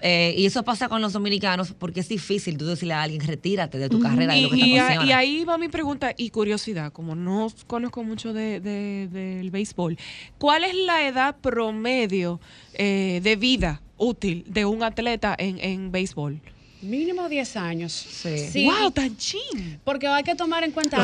Eh, y eso pasa con los dominicanos porque es difícil tú decirle a alguien, retírate de tu carrera, de Y, lo que te y a- apasiona. y ahí va mi pregunta y curiosidad, como no conozco mucho de, de- del béisbol, ¿cuál es la edad promedio eh, de vida útil de un atleta en, en béisbol? Mínimo 10 años. Sí. ¡Wow, tan chin! Porque hay que tomar en cuenta Lo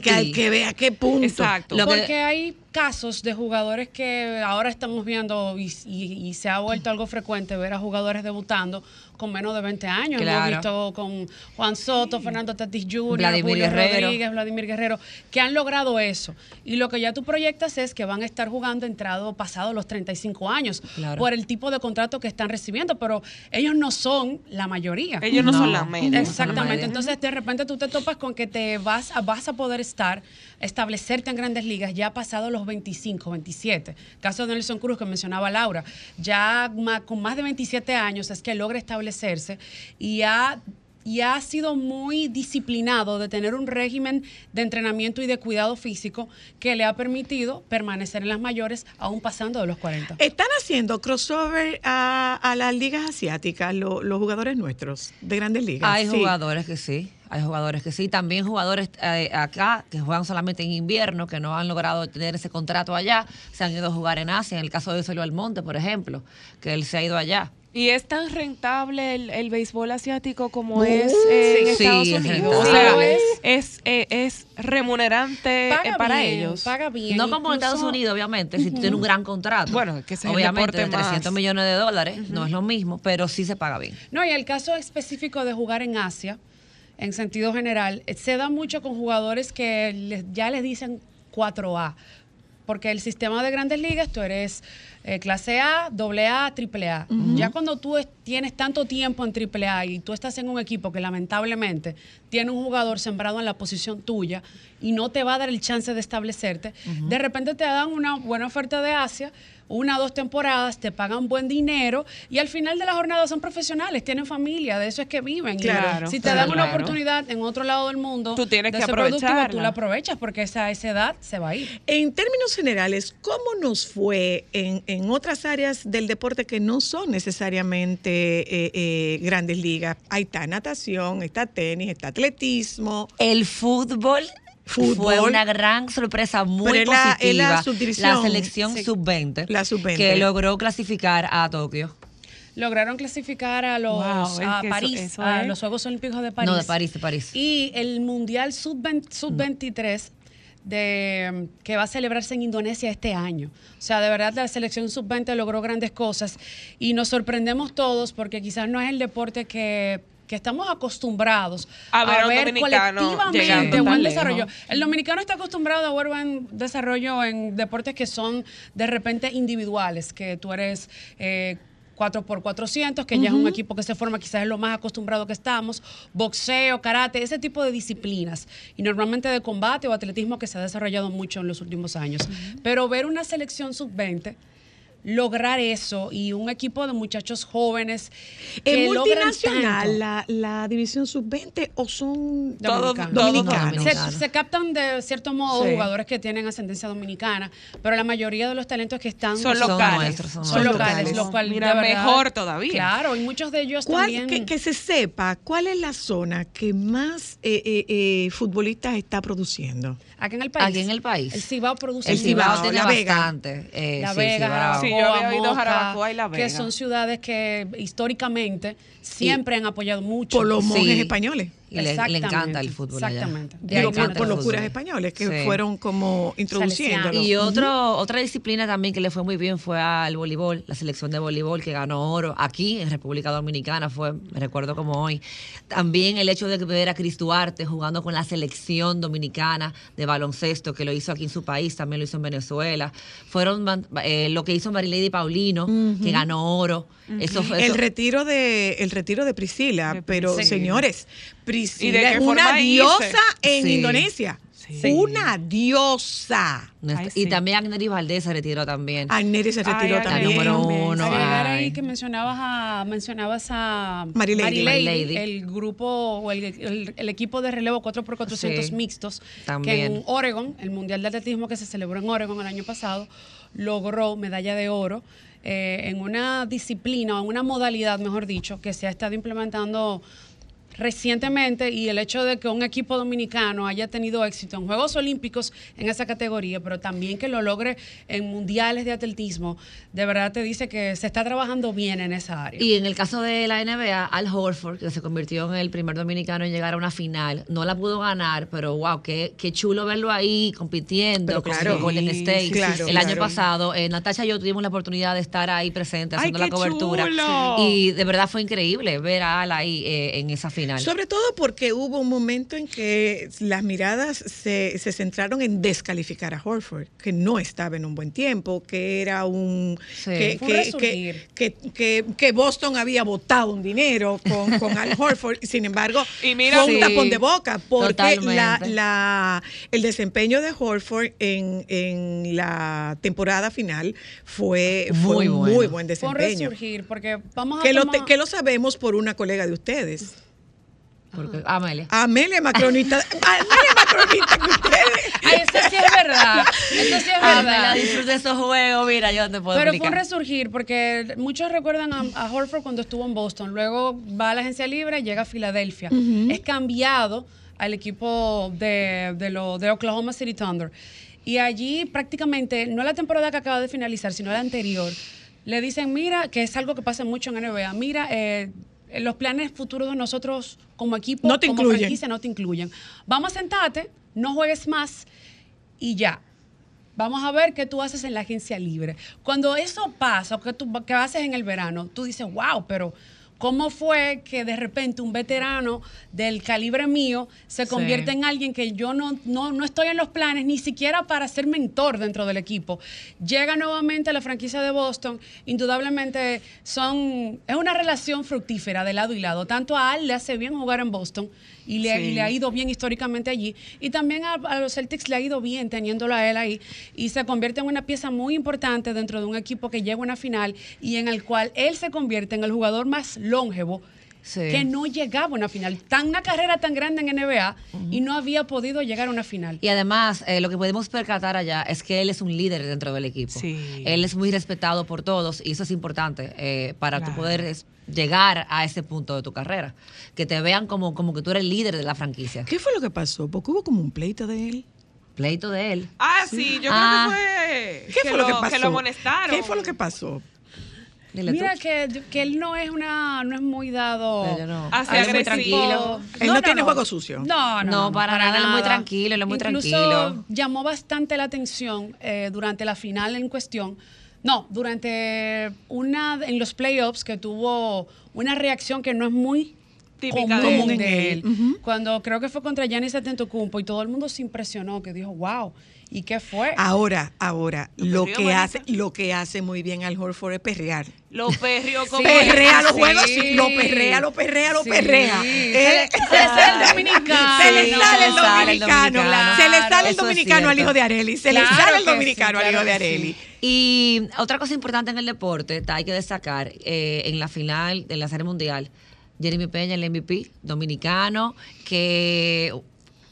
que es hay que ver a qué punto. Exacto. Lo que- Porque hay casos de jugadores que ahora estamos viendo y, y- y se ha vuelto algo frecuente ver a jugadores debutando con menos de 20 años. Claro. Hemos visto con Juan Soto, Fernando Tatis Jr., Vladimir Julio Guerrero. Rodríguez, Vladimir Guerrero, que han logrado eso. Y lo que ya tú proyectas es que van a estar jugando entrado pasado los 35 años Claro. por el tipo de contrato que están recibiendo, pero ellos no son la mayoría. Ellos no, No. son la media. Exactamente. media. Entonces, de repente tú te topas con que te vas a, vas a poder estar, establecerte en grandes ligas ya pasado los 25, 27. Caso de Nelson Cruz que mencionaba Laura, ya con más de 27 años es que logra establecerse y ha y ha sido muy disciplinado de tener un régimen de entrenamiento y de cuidado físico que le ha permitido permanecer en las mayores aún pasando de los 40. Están haciendo crossover a, a las ligas asiáticas, lo- los jugadores nuestros de grandes ligas. Hay Sí. jugadores que sí, hay jugadores que sí. También jugadores eh, acá que juegan solamente en invierno, que no han logrado tener ese contrato allá, se han ido a jugar en Asia. En el caso de Celio Almonte, por ejemplo, que él se ha ido allá. ¿Y es tan rentable el, el béisbol asiático como es eh, en sí, Estados es Unidos? O rentable. sea, es, eh, es remunerante eh, Paga para bien, ellos. Paga bien. No como en Estados Unidos, obviamente, si tú tienes un gran contrato. Bueno, que el obviamente de 300 más- millones de dólares, no es lo mismo, pero sí se paga bien. No, y el caso específico de jugar en Asia, en sentido general, se da mucho con jugadores que les- ya les dicen 4A. Porque el sistema de grandes ligas, tú eres eh, clase A, doble A, triple A. Ya cuando tú es- tienes tanto tiempo en triple A y tú estás en un equipo que lamentablemente tiene un jugador sembrado en la posición tuya y no te va a dar el chance de establecerte, de repente te dan una buena oferta de Asia, una o dos temporadas, te pagan buen dinero y al final de la jornada son profesionales, tienen familia, de eso es que viven. Y Claro, si te dan una claro. oportunidad en otro lado del mundo, Tú tienes de que ser productivo, aprovecharla. tú la aprovechas porque esa, esa edad se va a ir. En términos generales, ¿cómo nos fue en, en otras áreas del deporte que no son necesariamente eh, eh, grandes ligas? Ahí está natación, está tenis, está atletismo. El fútbol, Fútbol. fue una gran sorpresa muy Pero es la- positiva. es la subdivisión. selección Sí. sub-20, La sub-20. que logró clasificar a Tokio. Lograron clasificar a los Wow, es a que eso- París, eso a es- los Juegos Olímpicos de París. No, de París, de París. Y el Mundial Sub-20 Sub-23 de que va a celebrarse en Indonesia este año. O sea, de verdad la selección sub-20 logró grandes cosas y nos sorprendemos todos porque quizás no es el deporte que que estamos acostumbrados A ver a un dominicano colectivamente buen desarrollo. El dominicano está acostumbrado a ver buen desarrollo en deportes que son de repente individuales, que tú eres eh, 4x400, que ya es un equipo que se forma, quizás es lo más acostumbrado que estamos, boxeo, karate, ese tipo de disciplinas. Y normalmente de combate o atletismo que se ha desarrollado mucho en los últimos años. Pero ver una selección sub-20 lograr eso y un equipo de muchachos jóvenes que ¿Es multinacional tanto. la, la división sub-20 o son Dominicanos. Se, captan de cierto modo Sí. jugadores que tienen ascendencia dominicana, pero la mayoría de los talentos que están Son Son locales. nuestros, son son locales. locales, lo cual Mira, verdad- mejor todavía. Claro, y muchos de ellos ¿Cuál- también. que, que se sepa cuál es la zona que más eh, eh, eh, futbolistas está produciendo. Aquí en el país. Aquí en el país. El Cibao produce El El Cibao Cibao, tiene La Vega. bastante. eh, La sí, Vega, Cibao. Sí, yo Jarabacoa, había oído Jarabacoa y La que Vega. son ciudades que históricamente siempre han apoyado mucho. Por los Sí. monjes españoles. Y le, encanta el fútbol allá. exactamente. Digo, encanta por, por los curas españoles que Sí. fueron como introduciéndolo. Y otro, otra disciplina también que le fue muy bien fue al voleibol, la selección de voleibol que ganó oro aquí en República Dominicana, fue, me recuerdo como hoy. También el hecho de que ver a Cris Duarte jugando con la selección dominicana de baloncesto, que lo hizo aquí en su país, también lo hizo en Venezuela. Fueron eh, lo que hizo Marilady Paulino, que ganó oro. Eso fue el retiro de el retiro de Priscila, De pero señores, ¿Y de qué es una forma hice? diosa en Sí. Indonesia. Sí. Una diosa. Ay, y sí. también Agneris Valdés se retiró también. Agneri se retiró Ay, la también. número uno. Ahí que mencionabas a, mencionabas a Marilady. Marilady. el grupo o el, el- el equipo de relevo 4x400 Sí, mixtos, también. que en Oregon, el Mundial de Atletismo que se celebró en Oregon el año pasado, logró medalla de oro eh, en una disciplina o en una modalidad, mejor dicho, que se ha estado implementando recientemente y el hecho de que un equipo dominicano haya tenido éxito en Juegos Olímpicos en esa categoría, pero también que lo logre en mundiales de atletismo, de verdad te dice que se está trabajando bien en esa área. Y en el caso de la NBA, Al Horford, que se convirtió en el primer dominicano en llegar a una final, no la pudo ganar, pero wow, qué, qué chulo verlo ahí compitiendo con claro. Golden State. claro, el año claro. pasado, eh, Natasha y yo tuvimos la oportunidad de estar ahí presente ¡Ay, haciendo la qué cobertura. chulo! Y de verdad fue increíble ver a Al ahí eh, en esa final. Sobre todo porque hubo un momento en que las miradas se, se centraron en descalificar a Horford, que no estaba en un buen tiempo, que era un... Sí. Que, que, que, que- que- que Boston había votado un dinero con, con Al Horford, sin embargo, Y mira- fue un Sí, tapón de boca, porque la, la- el desempeño de Horford en, en la temporada final fue, fue Muy un bueno. muy buen desempeño. resurgir, porque vamos a Que lo, te- que lo sabemos por una colega de ustedes. Porque, Amelia. Amelia Macronista. Amelia Macronista que ustedes. Ay, eso sí es verdad. Eso sí es verdad. disfruta esos juegos, mira, yo te puedo Pero fue un resurgir porque muchos recuerdan a, a Horford cuando estuvo en Boston. Luego va a la agencia libre, llega a Filadelfia. Es cambiado al equipo de, de, lo- de Oklahoma City Thunder. Y allí prácticamente, no la temporada que acaba de finalizar, sino la anterior, le dicen, mira, que es algo que pasa mucho en NBA, mira, eh, los planes futuros de nosotros como equipo, No te como incluyen. franquicia, no te incluyen. Vamos a sentarte, no juegues más y ya. Vamos a ver qué tú haces en la agencia libre. Cuando eso pasa, o que tú que haces en el verano, tú dices, wow, pero ¿cómo fue que de repente un veterano del calibre mío se Sí. convierte en alguien que yo no, no, no estoy en los planes ni siquiera para ser mentor dentro del equipo? Llega nuevamente a la franquicia de Boston, indudablemente son, es una relación fructífera de lado y lado. Tanto a Al le hace bien jugar en Boston y le, Sí. y le ha ido bien históricamente allí. Y también a, a los Celtics le ha ido bien teniéndolo a él ahí. Y se convierte en una pieza muy importante dentro de un equipo que llega a una final y en el cual él se convierte en el jugador más longevo Sí. que no llegaba a una final. Tan una carrera tan grande en NBA y no había podido llegar a una final. Y además, eh, lo que podemos percatar allá es que él es un líder dentro del equipo. Sí. Él es muy respetado por todos y eso es importante eh, para tú Claro. poder llegar a ese punto de tu carrera. Que te vean como, como que tú eres el líder de la franquicia. ¿Qué fue lo que pasó? Porque hubo como un pleito de él. Pleito de él. Ah, sí, yo Ah. creo que fue. ¿Qué fue lo que pasó? Que lo amonestaron. ¿Qué fue lo que pasó? Dile Mira que, que él no es una no es muy dado no. Así a ser muy agresivo. tranquilo. Él no tiene juego sucio. No, no, No, para nada, él es muy tranquilo, él es muy Incluso tranquilo. llamó bastante la atención eh, durante la final en cuestión. No, durante una en los playoffs que tuvo una reacción que no es muy Típica de común él. de él. Cuando creo que fue contra Giannis Antetokounmpo y todo el mundo se impresionó, que dijo, wow, ¿y qué fue? Ahora, ahora, Lo que Marisa. hace, lo que hace muy bien al Horford es perrear. Lo perrió como. perrea los sí. juegos, sí, lo perrea, lo perrea, lo Sí. perrea. Se le- se le sale el dominicano. Se le sale el le dominicano. Se le sale el dominicano al hijo de Areli. Se le Claro sale el sí, dominicano al claro hijo de. Areli. Y otra cosa importante en el deporte, hay que destacar, eh, en la final de la Serie Mundial, Jeremy Peña, el MVP dominicano, que,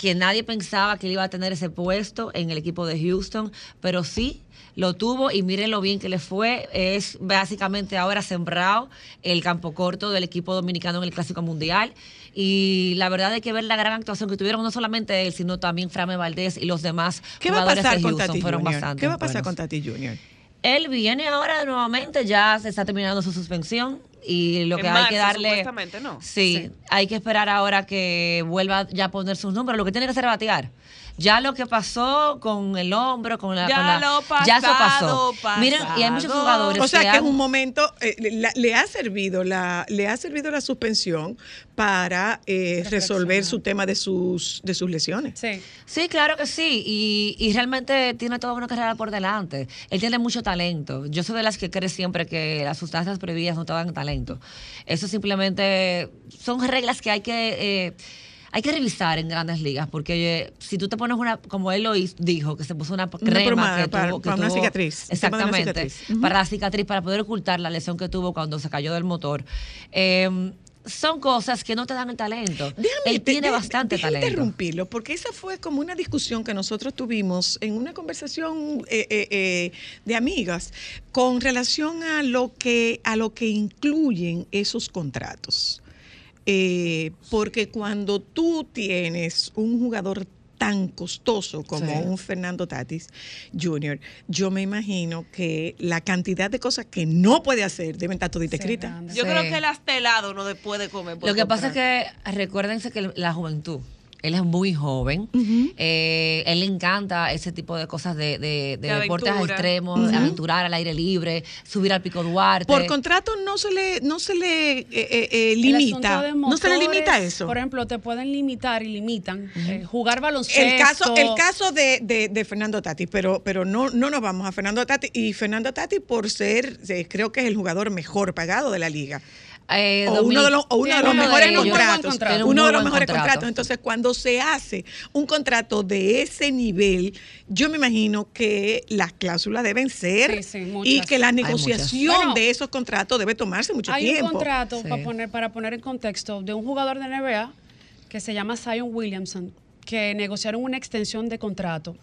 que nadie pensaba que él iba a tener ese puesto en el equipo de Houston, pero sí lo tuvo y miren lo bien que le fue. Es básicamente ahora sembrado el campo corto del equipo dominicano en el Clásico Mundial. Y la verdad hay que ver la gran actuación que tuvieron no solamente él, sino también Frame Valdés y los demás ¿Qué va a pasar de con Houston Tati fueron Junior? bastante ¿Qué va a pasar buenos. con Tati Junior? Él viene ahora nuevamente, ya se está terminando su suspensión y lo En que hay que darle... supuestamente, ¿no? Sí, hay que esperar ahora que vuelva ya a poner sus números. Lo que tiene que hacer es batear. Ya lo que pasó con el hombro, con la... Ya con la- lo ya eso pasó. pasado, Miren, y hay muchos pasado. jugadores O sea que han- es un momento, eh, la- le ha servido la, le ha servido la suspensión para eh, resolver su tema de sus, de sus lesiones. Sí. Sí, claro que sí. Y, y realmente tiene toda una carrera por delante. Él tiene mucho talento. Yo soy de las que cree siempre que las sustancias prohibidas no te dan talento. Eso simplemente son reglas que hay que... eh, hay que revisar en grandes ligas porque si tú te pones una, como él lo hizo- dijo, que se puso una crema que para- tuvo, que para una cicatriz, una exactamente, para la cicatriz, para poder ocultar la lesión que tuvo cuando se cayó del motor. Eh, son cosas que no te dan el talento. Déjame, Él tiene de- bastante déjame talento. interrumpirlo, porque esa fue como una discusión que nosotros tuvimos en una conversación eh, eh, eh, de amigas con relación a lo que a lo que incluyen esos contratos. Eh, porque cuando tú tienes un jugador tan costoso como Sí. un Fernando Tatis Jr., yo me imagino que la cantidad de cosas que no puede hacer deben estar todita Sí, escritas. grande. Yo Sí. creo que el astelado no después de comer. por Lo que pasa es que recuérdense que la juventud, él es muy joven, eh, él le encanta ese tipo de cosas de, de- de De deportes extremos, de aventurar al aire libre, subir al Pico Duarte. Por contrato no se le, no se le eh, eh, eh, limita. No se le limita eso. Por ejemplo, te pueden limitar y limitan. eh, jugar baloncesto. El caso, el caso de, de- de Fernando Tati, pero, pero no, no nos vamos a Fernando Tati. Y Fernando Tati, por ser, eh, creo que es el jugador mejor pagado de la liga. Eh, o uno de los, o uno de los de mejores contratos. Uno de los mejores contrato. contratos. Entonces, cuando se hace un contrato de ese nivel, yo me imagino que las cláusulas deben ser Sí, sí, y que la Hay negociación Bueno, de esos contratos debe tomarse mucho Hay tiempo. un contrato Sí. para, poner, para poner en contexto de un jugador de NBA que se llama Zion Williamson, que negociaron una extensión de contrato.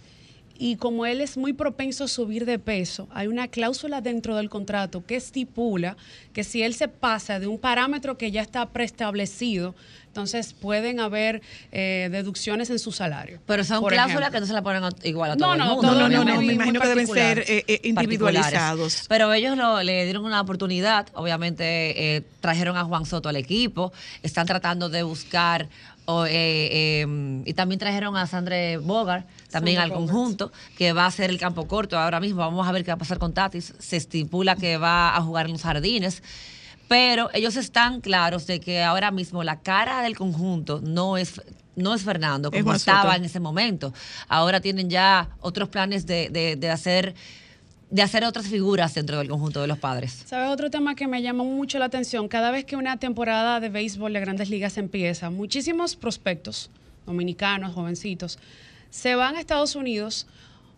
Y como él es muy propenso a subir de peso, hay una cláusula dentro del contrato que estipula que si él se pasa de un parámetro que ya está preestablecido, entonces pueden haber eh, deducciones en su salario. Pero son cláusulas ejemplo. que no se la ponen a- igual a No, todo el no, mundo. No, no, no, no, me imagino que deben ser eh, eh, individualizados. Pero ellos lo- le dieron una oportunidad, obviamente eh, trajeron a Juan Soto al equipo, están tratando de buscar, o, eh, eh, y también trajeron a Sandre Bogart, también Sandra al conjunto, que va a ser el campo corto ahora mismo. Vamos a ver qué va a pasar con Tatis. Se estipula que va a jugar en los jardines. Pero ellos están claros de que ahora mismo la cara del conjunto no es no es Fernando como estaba en ese momento. Ahora tienen ya otros planes de, de- de hacer de hacer otras figuras dentro del conjunto de los padres. ¿Sabes otro tema que me llamó mucho la atención? Cada vez que una temporada de béisbol de grandes ligas empieza, muchísimos prospectos, dominicanos, jovencitos, se van a Estados Unidos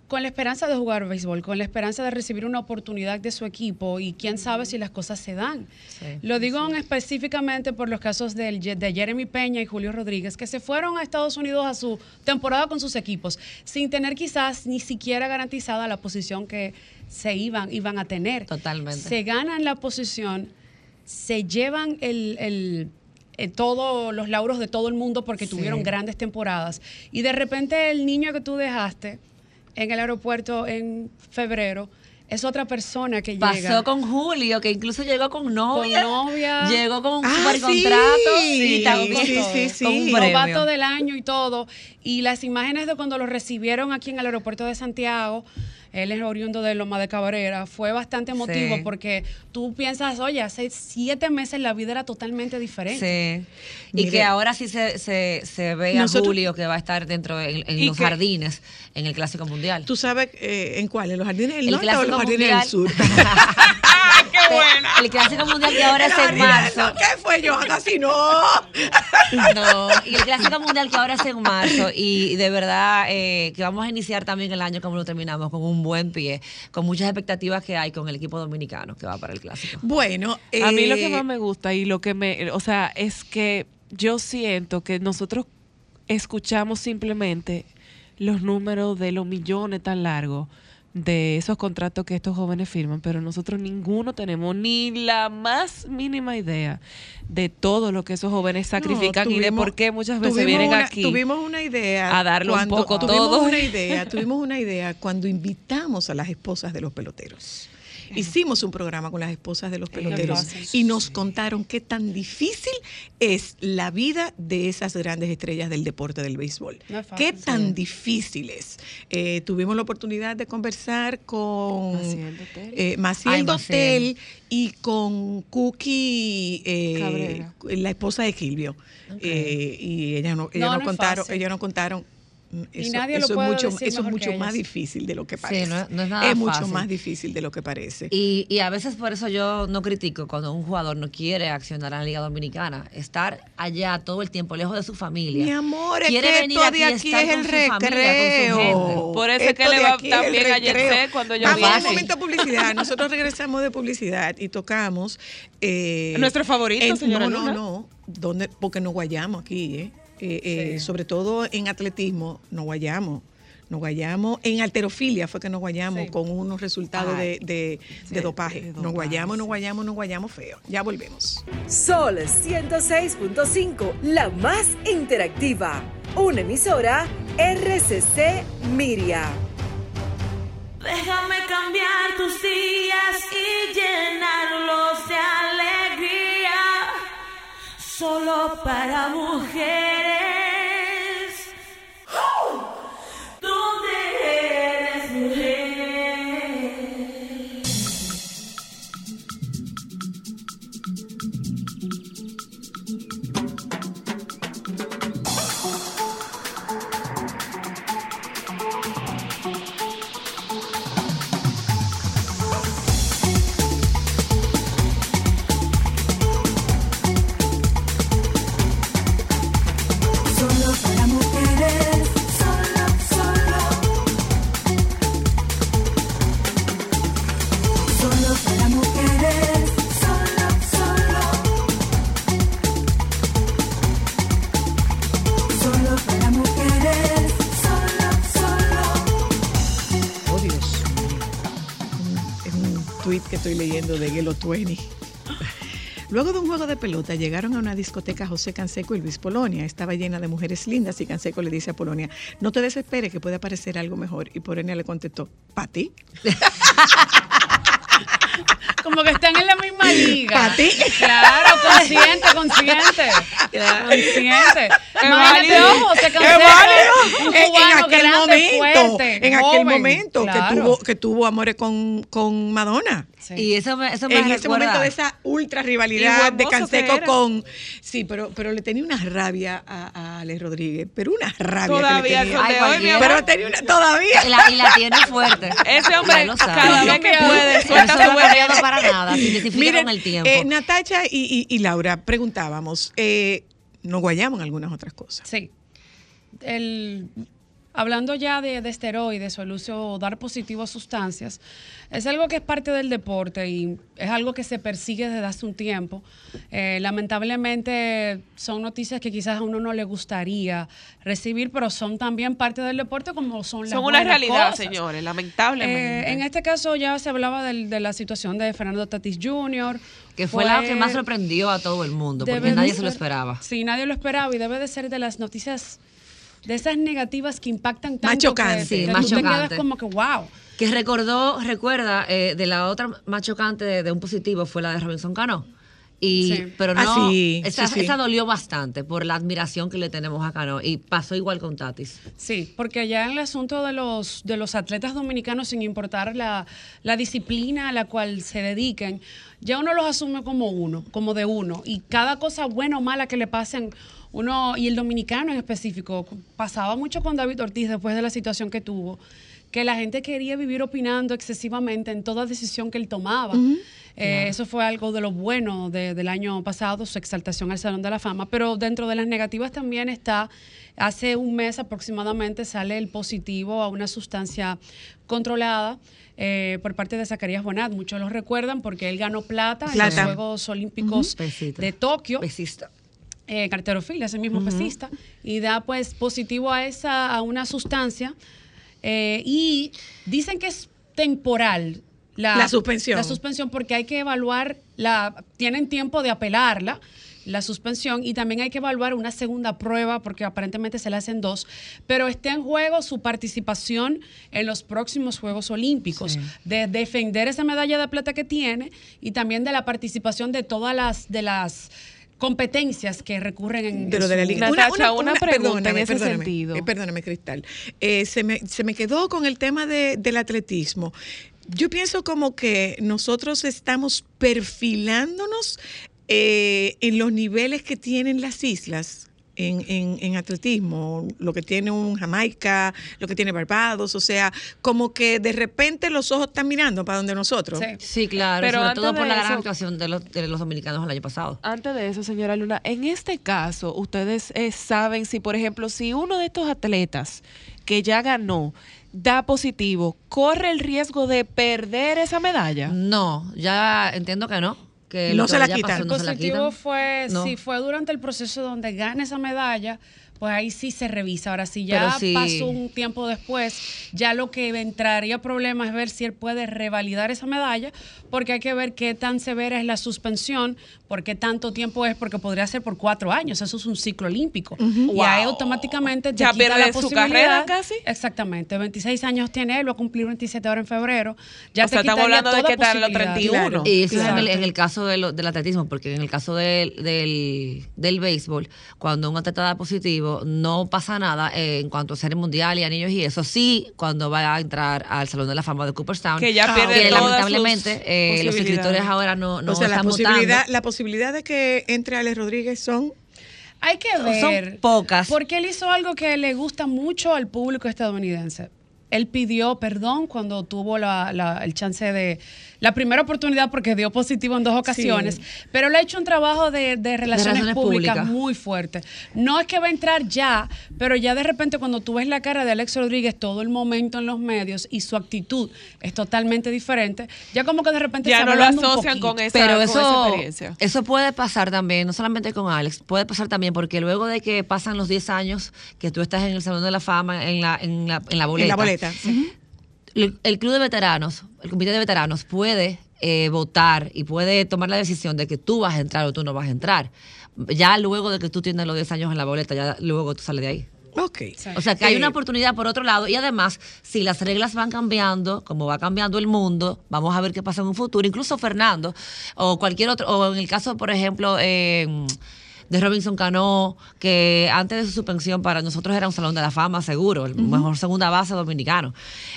con la esperanza de jugar béisbol, con la esperanza de recibir una oportunidad de su equipo y quién sabe si las cosas se dan. Sí, Lo digo específicamente por los casos del, de Jeremy Peña y Julio Rodríguez, que se fueron a Estados Unidos a su temporada con sus equipos, sin tener quizás ni siquiera garantizada la posición que se iban, iban a tener. Totalmente. Se ganan la posición, se llevan el, el- eh, todos los lauros de todo el mundo porque Sí. tuvieron grandes temporadas. Y de repente el niño que tú dejaste en el aeropuerto en febrero es otra persona que Pasó llega. con Julio, que incluso llegó con novia. novia. Llegó con un Ah, super sí. contrato. Sí, y también sí, sí, sí. con un novato del año y todo. Y las imágenes de cuando lo recibieron aquí en el aeropuerto de Santiago, él es oriundo de Loma de Cabrera, fue bastante emotivo Sí. porque tú piensas, oye, hace siete meses la vida era totalmente diferente. Sí. Y Mire. que ahora sí se, se, se ve Nosotros- a Julio que va a estar dentro en, los que- jardines en el Clásico Mundial. ¿Tú sabes eh, en cuál? ¿En los jardines del El norte o los jardines Mundial. del sur? ¡Qué buena! El Clásico Mundial que ahora es en marzo. ¿Qué fue yo? Casi no. No, y el Clásico Mundial que ahora es en marzo y de verdad eh, que vamos a iniciar también el año como lo terminamos con un buen pie, con muchas expectativas que hay con el equipo dominicano que va para el Clásico. Bueno, A mí lo eh, que más me gusta y lo que me, o sea, es que yo siento que nosotros escuchamos simplemente los números de los millones tan largos de esos contratos que estos jóvenes firman, pero nosotros ninguno tenemos ni la más mínima idea de todo lo que esos jóvenes sacrifican no, y de por qué muchas veces vienen una- aquí. Tuvimos una idea. a darle un poco tuvimos todo. una idea, tuvimos una idea cuando invitamos a las esposas de los peloteros. Hicimos un programa con las esposas de los peloteros y nos contaron qué tan difícil es la vida de esas grandes estrellas del deporte del béisbol. No es fácil, qué tan difícil es. Eh, tuvimos la oportunidad de conversar con Maciel Dotel. eh, Maciel. Dotel y con Cookie, eh, la esposa de Kilvio. Eh, y ellas no, ellas No, nos contaron, ellas nos contaron Y eso, nadie lo eso puede es mucho, decir eso es mucho más difícil de lo que Sí, parece. no es- no es nada mucho fácil. más difícil de lo que parece. Y, y a veces por eso yo no critico cuando un jugador no quiere accionar en la Liga Dominicana. Estar allá todo el tiempo, lejos de su familia. Mi amor, es Quiere que venir esto aquí de aquí estar es con el familia, recreo. Por eso es que Esto le va es bien a. Yesé cuando yo Vamos viene. un momento de publicidad. Nosotros regresamos de publicidad y tocamos. Eh, Nuestro favorito, en- señora No, Luna. no, no. ¿Dónde? Porque nos guayamos aquí, ¿eh? Eh, eh, Sobre todo en atletismo, nos guayamos. Nos guayamos. En alterofilia fue que nos guayamos Sí. con unos resultados Ay. de, de- Sí, de dopaje. de Nos guayamos, nos guayamos, nos guayamos feo. Ya volvemos. Sol 106.5, la más interactiva. Una emisora RCC Miria. Déjame cambiar tus días y llenarlos de alegría. Solo para mujeres. Estoy leyendo de Gelo 20. Luego de un juego de pelota, llegaron a una discoteca José Canseco y Luis Polonia. Estaba llena de mujeres lindas y Canseco le dice a Polonia, no te desesperes que puede aparecer algo mejor. Y Polonia le contestó, ¿para ti? Como que están en la misma liga. ¿Pa' ti? Claro, consciente, consciente. Consciente. Válido. ojo, se En- en aquel grande, momento, fuerte, en aquel momento Claro. que tuvo que tuvo amores con, con Madonna. Sí. Y eso me, eso me en ese momento de esa ultra rivalidad de Canseco con sí pero pero le tenía una rabia a, a Ale Rodríguez pero una rabia Todavía que le tenía. Ay, de hoy, mi pero tenía una todavía Y la, y la tiene fuerte. Ese hombre, Ya lo sabe. cada vez que puede, Eso suelta no su veneno. para nada. Se Miren, el tiempo. eh, Natacha y, y- y Laura preguntábamos eh, nos guayamos en algunas otras cosas Sí. El, hablando ya de, de esteroides o el uso, dar positivo a sustancias, es algo que es parte del deporte y es algo que se persigue desde hace un tiempo. Eh, lamentablemente son noticias que quizás a uno no le gustaría recibir, pero son también parte del deporte como son las Son una realidad, cosas. señores, lamentablemente. Eh, en este caso ya se hablaba del- de la situación de Fernando Tatis Jr. que fue, la que más sorprendió a todo el mundo, porque nadie se lo esperaba. Sí, nadie lo esperaba y debe de ser de las noticias, de esas negativas que impactan tanto. Más chocantes. que- Sí, que más tú te quedas como que, wow. Que recordó, recuerda, eh, de la otra más chocante de, de un positivo fue la de Robinson Cano. Y, Sí. Pero Ah, no, sí, esa, sí, sí. esa dolió bastante por la admiración que le tenemos a Cano. Y pasó igual con Tatis. Sí, porque ya en el asunto de los, de los atletas dominicanos, sin importar la, la disciplina a la cual se dediquen, ya uno los asume como uno, como de uno. Y cada cosa buena o mala que le pasen, uno, y el dominicano en específico, pasaba mucho con David Ortiz después de la situación que tuvo, que la gente quería vivir opinando excesivamente en toda decisión que él tomaba. Eh, Eso fue algo de lo bueno de- del año pasado, su exaltación al Salón de la Fama, pero dentro de las negativas también está, hace un mes aproximadamente sale el positivo a una sustancia controlada eh, por parte de Zacarías Bonat. Muchos lo recuerdan porque él ganó plata, en los Juegos Olímpicos de Tokio. Pesista. Eh, carterofilia, ese mismo pesista, y da pues positivo a esa, a una sustancia. eh, y dicen que es temporal la, La suspensión. La suspensión, porque hay que evaluar, la, tienen tiempo de apelarla, la suspensión, y también hay que evaluar una segunda prueba, porque aparentemente se le hacen dos, pero está en juego su participación en los próximos Juegos Olímpicos, de defender esa medalla de plata que tiene y también de la participación de todas las, de las competencias que recurren en de lo en de la liga. Natacha, una pregunta en perdóname, ese perdóname, sentido. eh, perdóname, Cristal. Eh, se, me, se me quedó con el tema de- del atletismo. Yo pienso como que nosotros estamos perfilándonos eh, en los niveles que tienen las islas en, en- en atletismo, lo que tiene un Jamaica, lo que tiene Barbados, o sea, como que de repente los ojos están mirando para donde nosotros. Sí. Sí, claro, Pero sobre antes todo por de la gran eso- actuación de los, de los dominicanos el año pasado. Antes de eso, señora Luna, en este caso, ustedes eh, saben si, por ejemplo, si uno de estos atletas que ya ganó da positivo, corre el riesgo de perder esa medalla. No, ya entiendo que no. Que No se la pasó El no se la positivo quitan. fue, No. si fue durante el proceso donde gana esa medalla, pues ahí sí se revisa. Ahora, si ya sí. pasó un tiempo después, ya lo que entraría problema es ver si él puede revalidar esa medalla, porque hay que ver qué tan severa es la suspensión, por qué tanto tiempo es, porque podría ser por cuatro años, eso es un ciclo olímpico. Y ahí automáticamente te Ya quita la su carrera casi. Exactamente, 26 años tiene él, va a cumplir 27 ahora en febrero. Ya O sea, te estamos quitaría hablando de que está en los posibilidad. 31. Y eso es en el, Exacto. en el caso de lo- del atletismo, porque en el caso del, del, del béisbol, cuando un atleta da positivo, no pasa nada en cuanto a serie mundial y anillos y eso. Sí, cuando va a entrar al Salón de la Fama de Cooperstown, Que ya pierde que todas lamentablemente sus eh, los escritores ahora no, no o sea, la están posibilidad, votando. la posibilidad de que entre Alex Rodríguez son Hay que Son ver. pocas. Porque él hizo algo que le gusta mucho al público estadounidense. Él pidió perdón cuando tuvo la- la- el chance de. La primera oportunidad porque dio positivo en dos ocasiones. Pero él ha hecho un trabajo de, de relaciones, públicas, públicas. muy fuerte. No es que va a entrar ya, pero ya de repente cuando tú ves la cara de Alex Rodríguez, todo el momento en los medios y su actitud es totalmente diferente, ya como que de repente Ya se no lo asocian con esa, Pero con esa eso, experiencia. eso puede pasar también, no solamente con Alex, puede pasar también porque luego de que pasan los 10 años que tú estás en el Salón de la Fama, en la, en la, en la boleta, en la boleta. El, el club de veteranos, el comité de veteranos puede eh, votar y puede tomar la decisión de que tú vas a entrar o tú no vas a entrar. Ya luego de que tú tienes los 10 años en la boleta, ya luego tú sales de ahí. Ok. O sea que hay una oportunidad por otro lado y además, si las reglas van cambiando, como va cambiando el mundo, vamos a ver qué pasa en un futuro. Incluso Fernando o cualquier otro, o en el caso, por ejemplo, eh, de Robinson Cano, que antes de su suspensión para nosotros era un salón de la fama seguro, el mejor segunda base dominicano.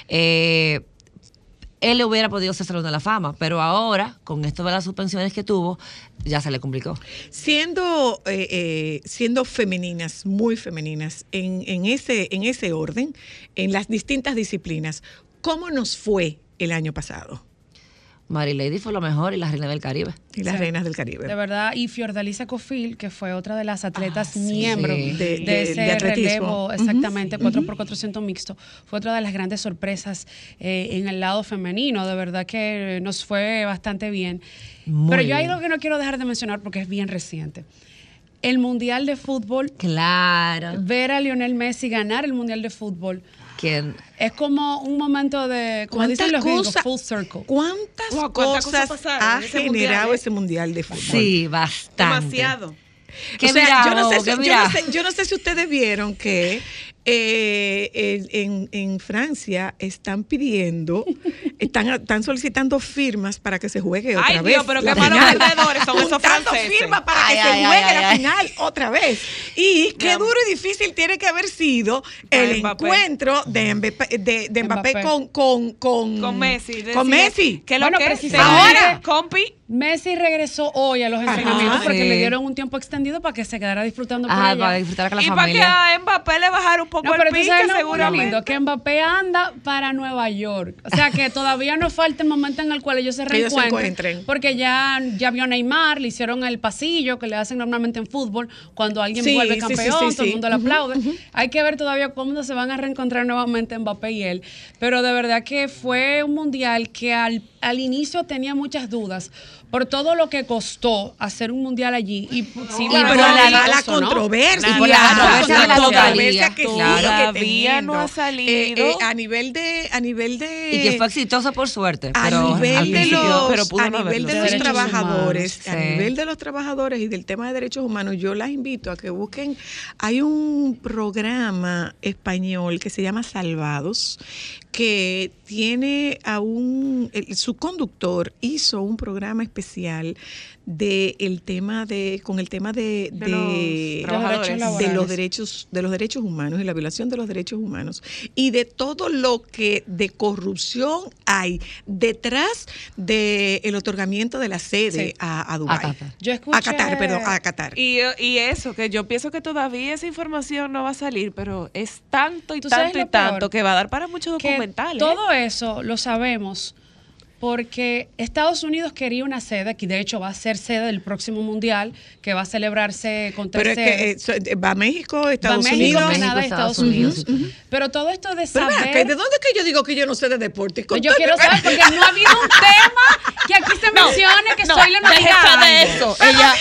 Eh, él le hubiera podido ser salón de la fama, pero ahora, con esto de las suspensiones que tuvo, ya se le complicó. Siendo, eh, eh, siendo femeninas, muy femeninas, en, en, ese, en ese orden, en las distintas disciplinas, ¿cómo nos fue el año pasado? Mary Lady fue lo mejor y la reina del Caribe. Y las Sí. reinas del Caribe. De verdad, y Fiordalisa Cofil, que fue otra de las atletas Ah, sí. miembros Sí. de, De- de- ese de atletismo. relevo, Ujú. exactamente, 4x400 mixto, fue otra de las grandes sorpresas eh, en el lado femenino. De verdad que nos fue bastante bien. Muy Pero yo hay algo que no quiero dejar de mencionar porque es bien reciente. El Mundial de Fútbol, Claro. ver a Lionel Messi ganar el Mundial de Fútbol, Es como un momento de, como dicen los gringos, full circle. ¿Cuántas Wow, ¿cuántas cosas, ha ese generado mundial, eh? ese mundial de fútbol? sí, bastante. Demasiado. ¿Qué O sea, yo, no miramos? sé si, ¿Qué yo, no miramos? sé, yo no sé si ustedes vieron que eh, en, en Francia están pidiendo, están, están solicitando firmas para que se juegue otra Ay, vez. Dios, pero qué malos final. perdedores son esos franceses. firmas para Ay, que ay, se juegue ay, la ay. final otra vez. Y qué duro y difícil tiene que haber sido el Mbappé. encuentro de Mbappé, de, de Mbappé Mbappé. con, con, con, Con Messi. Con decirle Messi. Que lo Bueno, que precisamente- ahora, compi. Messi regresó hoy a los entrenamientos porque sí. le dieron un tiempo extendido para que se quedara disfrutando por Ajá, allá. para disfrutar con la Y para que a Mbappé le bajara un poco No, el pero tú pique, sabes seguramente. lindo, que Mbappé anda para Nueva York. O sea, que todavía no falta el momento en el cual ellos se Que ellos se reencuentren. encuentren. Porque ya, ya vio a Neymar, le hicieron el pasillo que le hacen normalmente en fútbol, cuando alguien Sí, vuelve campeón, sí, sí, todo el mundo le aplaude. Hay que ver todavía cómo se van a reencontrar nuevamente Mbappé y él. Pero de verdad que fue un mundial que al, al inicio tenía muchas dudas por todo lo que costó hacer un mundial allí. Y, sí, Y pero la, la ¿no? controversia, Y por la controversia la controversia que Todavía no ha salido. Eh, eh, a nivel de, a nivel de Y que fue exitoso por suerte. a pero nivel de los, pero a nivel de los trabajadores, humanos, a sí. nivel de los trabajadores y del tema de derechos humanos, yo las invito a que busquen. Hay un programa español que se llama Salvados, que tiene a un el- su su conductor hizo un programa especial de el tema de con el tema de, De de- los trabajadores. de los derechos de los derechos humanos y la violación de los derechos humanos y de todo lo que de corrupción hay detrás del otorgamiento de la sede Sí. a, a Dubái. Qatar. Yo escuché- a Qatar, perdón, a Qatar. Y, y eso, que yo pienso que todavía esa información no va a salir, pero es tanto y ¿Tú sabes tanto y tanto que va a dar para muchos que documentales. todo eso lo sabemos porque Estados Unidos quería una sede, que de hecho va a ser sede del próximo mundial, que va a celebrarse con tres Pero es que eh, va México, Va Estados México, Unidos. México, Canadá Estados Unidos. Pero todo esto de saber... ¿de dónde es que yo digo que yo no sé de deporte? Con yo quiero saber, porque no ha habido un tema que aquí se mencione que soy la noticia. de eso. Ella,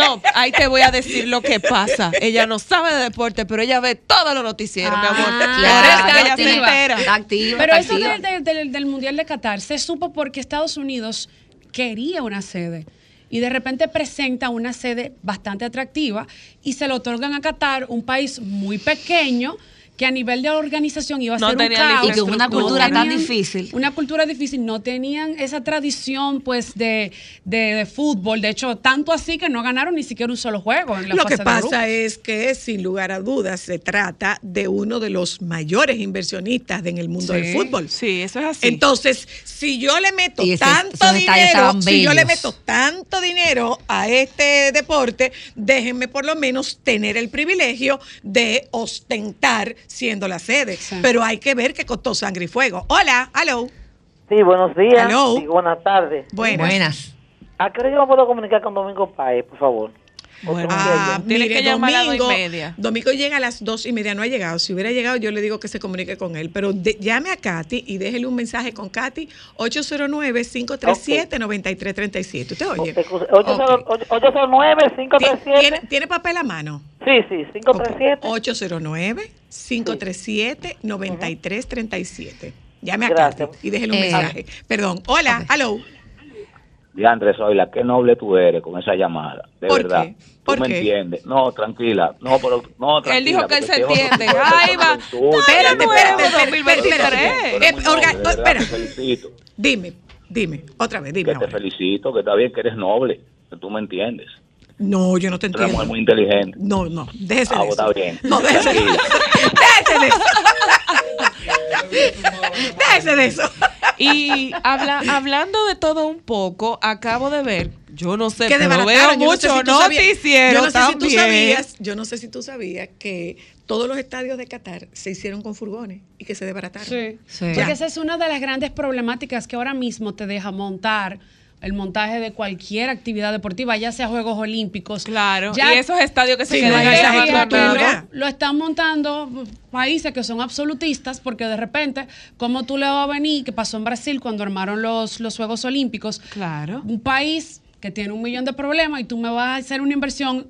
no, ahí te voy a decir lo que pasa. Ella no sabe de deporte, pero ella ve todos los noticieros, mi amor. Ah, Por eso claro, que ella se activa. entera. Está activa, Pero está eso activa. de- de- del- del Mundial de Qatar se supo porque Estados Unidos quería una sede y de repente presenta una sede bastante atractiva y se lo otorgan a Qatar, un país muy pequeño que a nivel de organización iba a No ser un caos. Y con una No cultura tan difícil. Una cultura difícil, no tenían esa tradición pues de, de, de fútbol, de hecho, tanto así que no ganaron ni siquiera un solo juego en la Lo fase que de pasa grupos. es que, sin lugar a dudas, se trata de uno de los mayores inversionistas en el mundo Sí, del fútbol. Sí, eso es así. Entonces, si yo le meto ese- tanto dinero, si yo le meto tanto dinero a este deporte, déjenme por lo menos tener el privilegio de ostentar siendo la sede. Pero hay que ver que costó sangre y fuego. Hola, hello. Sí, buenos días. Hello. Sí, buenas tardes. Buenas. Buenas. ¿A qué hora yo me puedo comunicar con Domingo Paez, por favor? Bueno, Ah, mire, que llamar a las dos y domingo, media. domingo llega a las dos y media, no ha llegado. Si hubiera llegado, yo le digo que se comunique con él. Pero de- llame a Katy y déjele un mensaje con Katy, 809-537-9337. ¿Usted oye? Excusa, 809 ¿Tiene, 537 tiene papel a mano? Sí, sí, 537 809-537-9337. Llame a Gracias. Katy y déjele un Eh, mensaje. Perdón. Hola, hello. Diandre, soy la que noble tú eres con esa llamada. De ¿Por verdad. qué? Tú ¿Por me qué? entiendes. No, tranquila. No, pero no, tranquila. Él dijo que él se entiende. Ahí va. Espérate, espérate, espérate, Eh, felicito. Dime, dime. Otra vez, dime Que te felicito, que está bien que eres noble, que tú me entiendes. No, yo no te Tú eres entiendo. muy, muy inteligente. No, no, déjese Ah, de pues eso. está bien. No, déjese, Tranquila. déjese de eso. déjese de eso. Y habla, hablando de todo un poco, acabo de ver, yo no sé, que pero veo desbarataron. Yo no sé mucho si tú sabías- noticiero yo no sé si tú también. sabías, yo no sé si tú sabías que todos los estadios de Qatar se hicieron con furgones y que se desbarataron. Sí. Sí. Porque esa es una de las grandes problemáticas que ahora mismo te deja montar el montaje de cualquier actividad deportiva, ya sea Juegos Olímpicos. Claro, Ya y esos estadios que se Sí, quedan estructura. lo están montando países que son absolutistas porque de repente, como tú le vas a venir, que pasó en Brasil cuando armaron los, los Juegos Olímpicos, Claro. un país que tiene un millón de problemas y tú me vas a hacer una inversión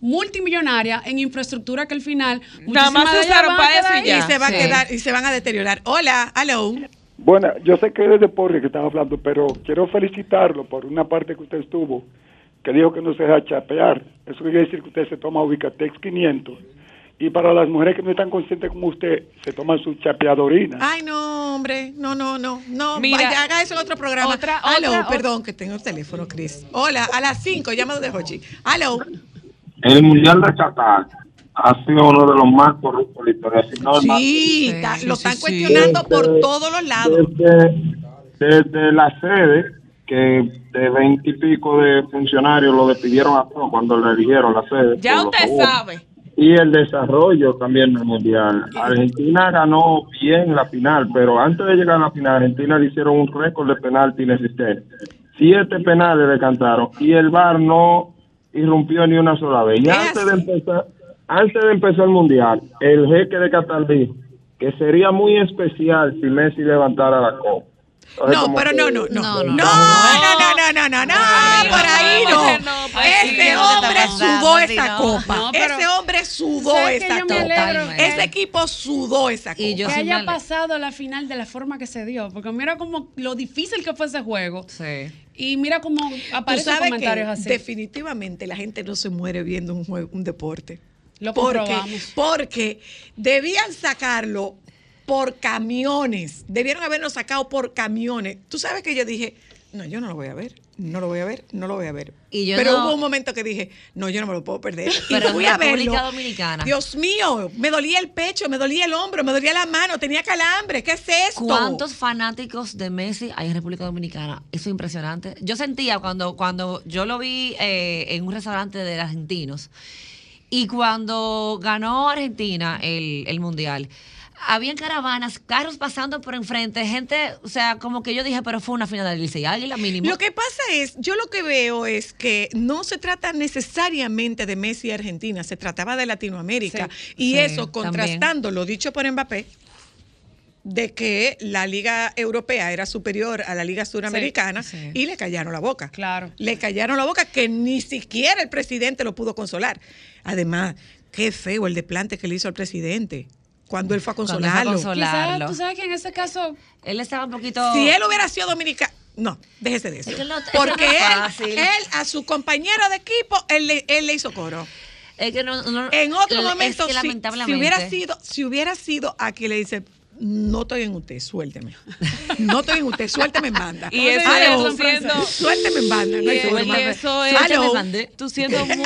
multimillonaria en infraestructura que al final Nada más se usaron para eso quedar y ya. Y se va Sí. a quedar y se van a deteriorar. Hola, hello. Bueno, yo sé que es de deporte que están hablando, pero quiero felicitarlo por una parte que usted estuvo, que dijo que no se deja chapear. Eso quiere decir que usted se toma Ubicatex 500. Y para las mujeres que no están conscientes como usted, se toman su chapeadorina. Ay, no, hombre. No, no, no. No, Mira, vaya, haga eso en otro programa. otra- Hello, otra- perdón, que tengo el teléfono, Chris. Hola, a las 5, llámalo de Hochi. Hello. El Mundial de Qatar ha sido uno de los más corruptos de la historia. si no el más Sí, Sí, está- sí, lo están sí. cuestionando por Desde- todos los lados. Desde, desde la sede, que de veinte y pico de funcionarios lo despidieron a todos cuando le eligieron la sede. Ya por usted sabe. Y el desarrollo también del Mundial. Argentina ganó bien la final, pero antes de llegar a la final, Argentina le hicieron un récord de penalti inexistente. Siete penales le cantaron y el VAR no irrumpió ni una sola vez. Y Es antes de empezar, antes de empezar el Mundial, el jeque de Qatar dijo que sería muy especial si Messi levantara la copa. No, pero no, no, no. No, No, no, no, no. no, no, no, no, no, Ay, por ahí no, no. no, pues Ese sí, ¿qué te hombre sudó esa no. copa. Ese hombre sudó ¿Sabes que esa copa. Ese equipo sudó esa copa. Que haya pasado la final de la forma que se dio, porque mira como lo difícil que fue ese juego Sí. y mira cómo aparecen comentarios que así. definitivamente la gente no se muere viendo un juego, un deporte. Lo porque, porque debían sacarlo por camiones. Debieron habernos sacado por camiones. Tú sabes que yo dije, no, yo no lo voy a ver, no lo voy a ver, no lo voy a ver. Y yo Pero no- hubo un momento que dije, no, yo no me lo puedo perder. Pero y en fui a República verlo. Dominicana. Dios mío, me dolía el pecho, me dolía el hombro, me dolía la mano, tenía calambre. ¿Qué es esto? ¿Cuántos fanáticos de Messi hay en República Dominicana? Eso es impresionante. Yo sentía cuando, cuando yo lo vi eh, en un restaurante de argentinos y cuando ganó Argentina el, el Mundial, habían caravanas, carros pasando por enfrente, gente, o sea, como que yo dije, pero fue una final del Licey Águila mínimo. Lo que pasa es, yo lo que veo es que no se trata necesariamente de Messi y Argentina, se trataba de Latinoamérica. Sí. y Sí, eso, contrastando lo dicho por Mbappé, de que la Liga Europea era superior a la Liga Suramericana sí. y le callaron la boca. Claro. Le callaron la boca que ni siquiera el presidente lo pudo consolar. Además, qué feo el desplante que le hizo al presidente cuando él fue a Cuando fue a consolarlo. consolarlo. Quizás, tú sabes que en ese caso Él estaba un poquito... Si él hubiera sido dominicano, no, déjese de eso. Es que no- es que Porque no es él, a su compañero de equipo, él le, él le hizo coro. Es que no- no- En otro es momento, que si- si, lamentablemente- hubiera sido, si hubiera sido a quien le dice, no estoy en usted, suélteme. No estoy en usted, suélteme en banda. Y eso es siendo- Suélteme en banda. No Y eso- y eso es- Aló. Tú siendo muy,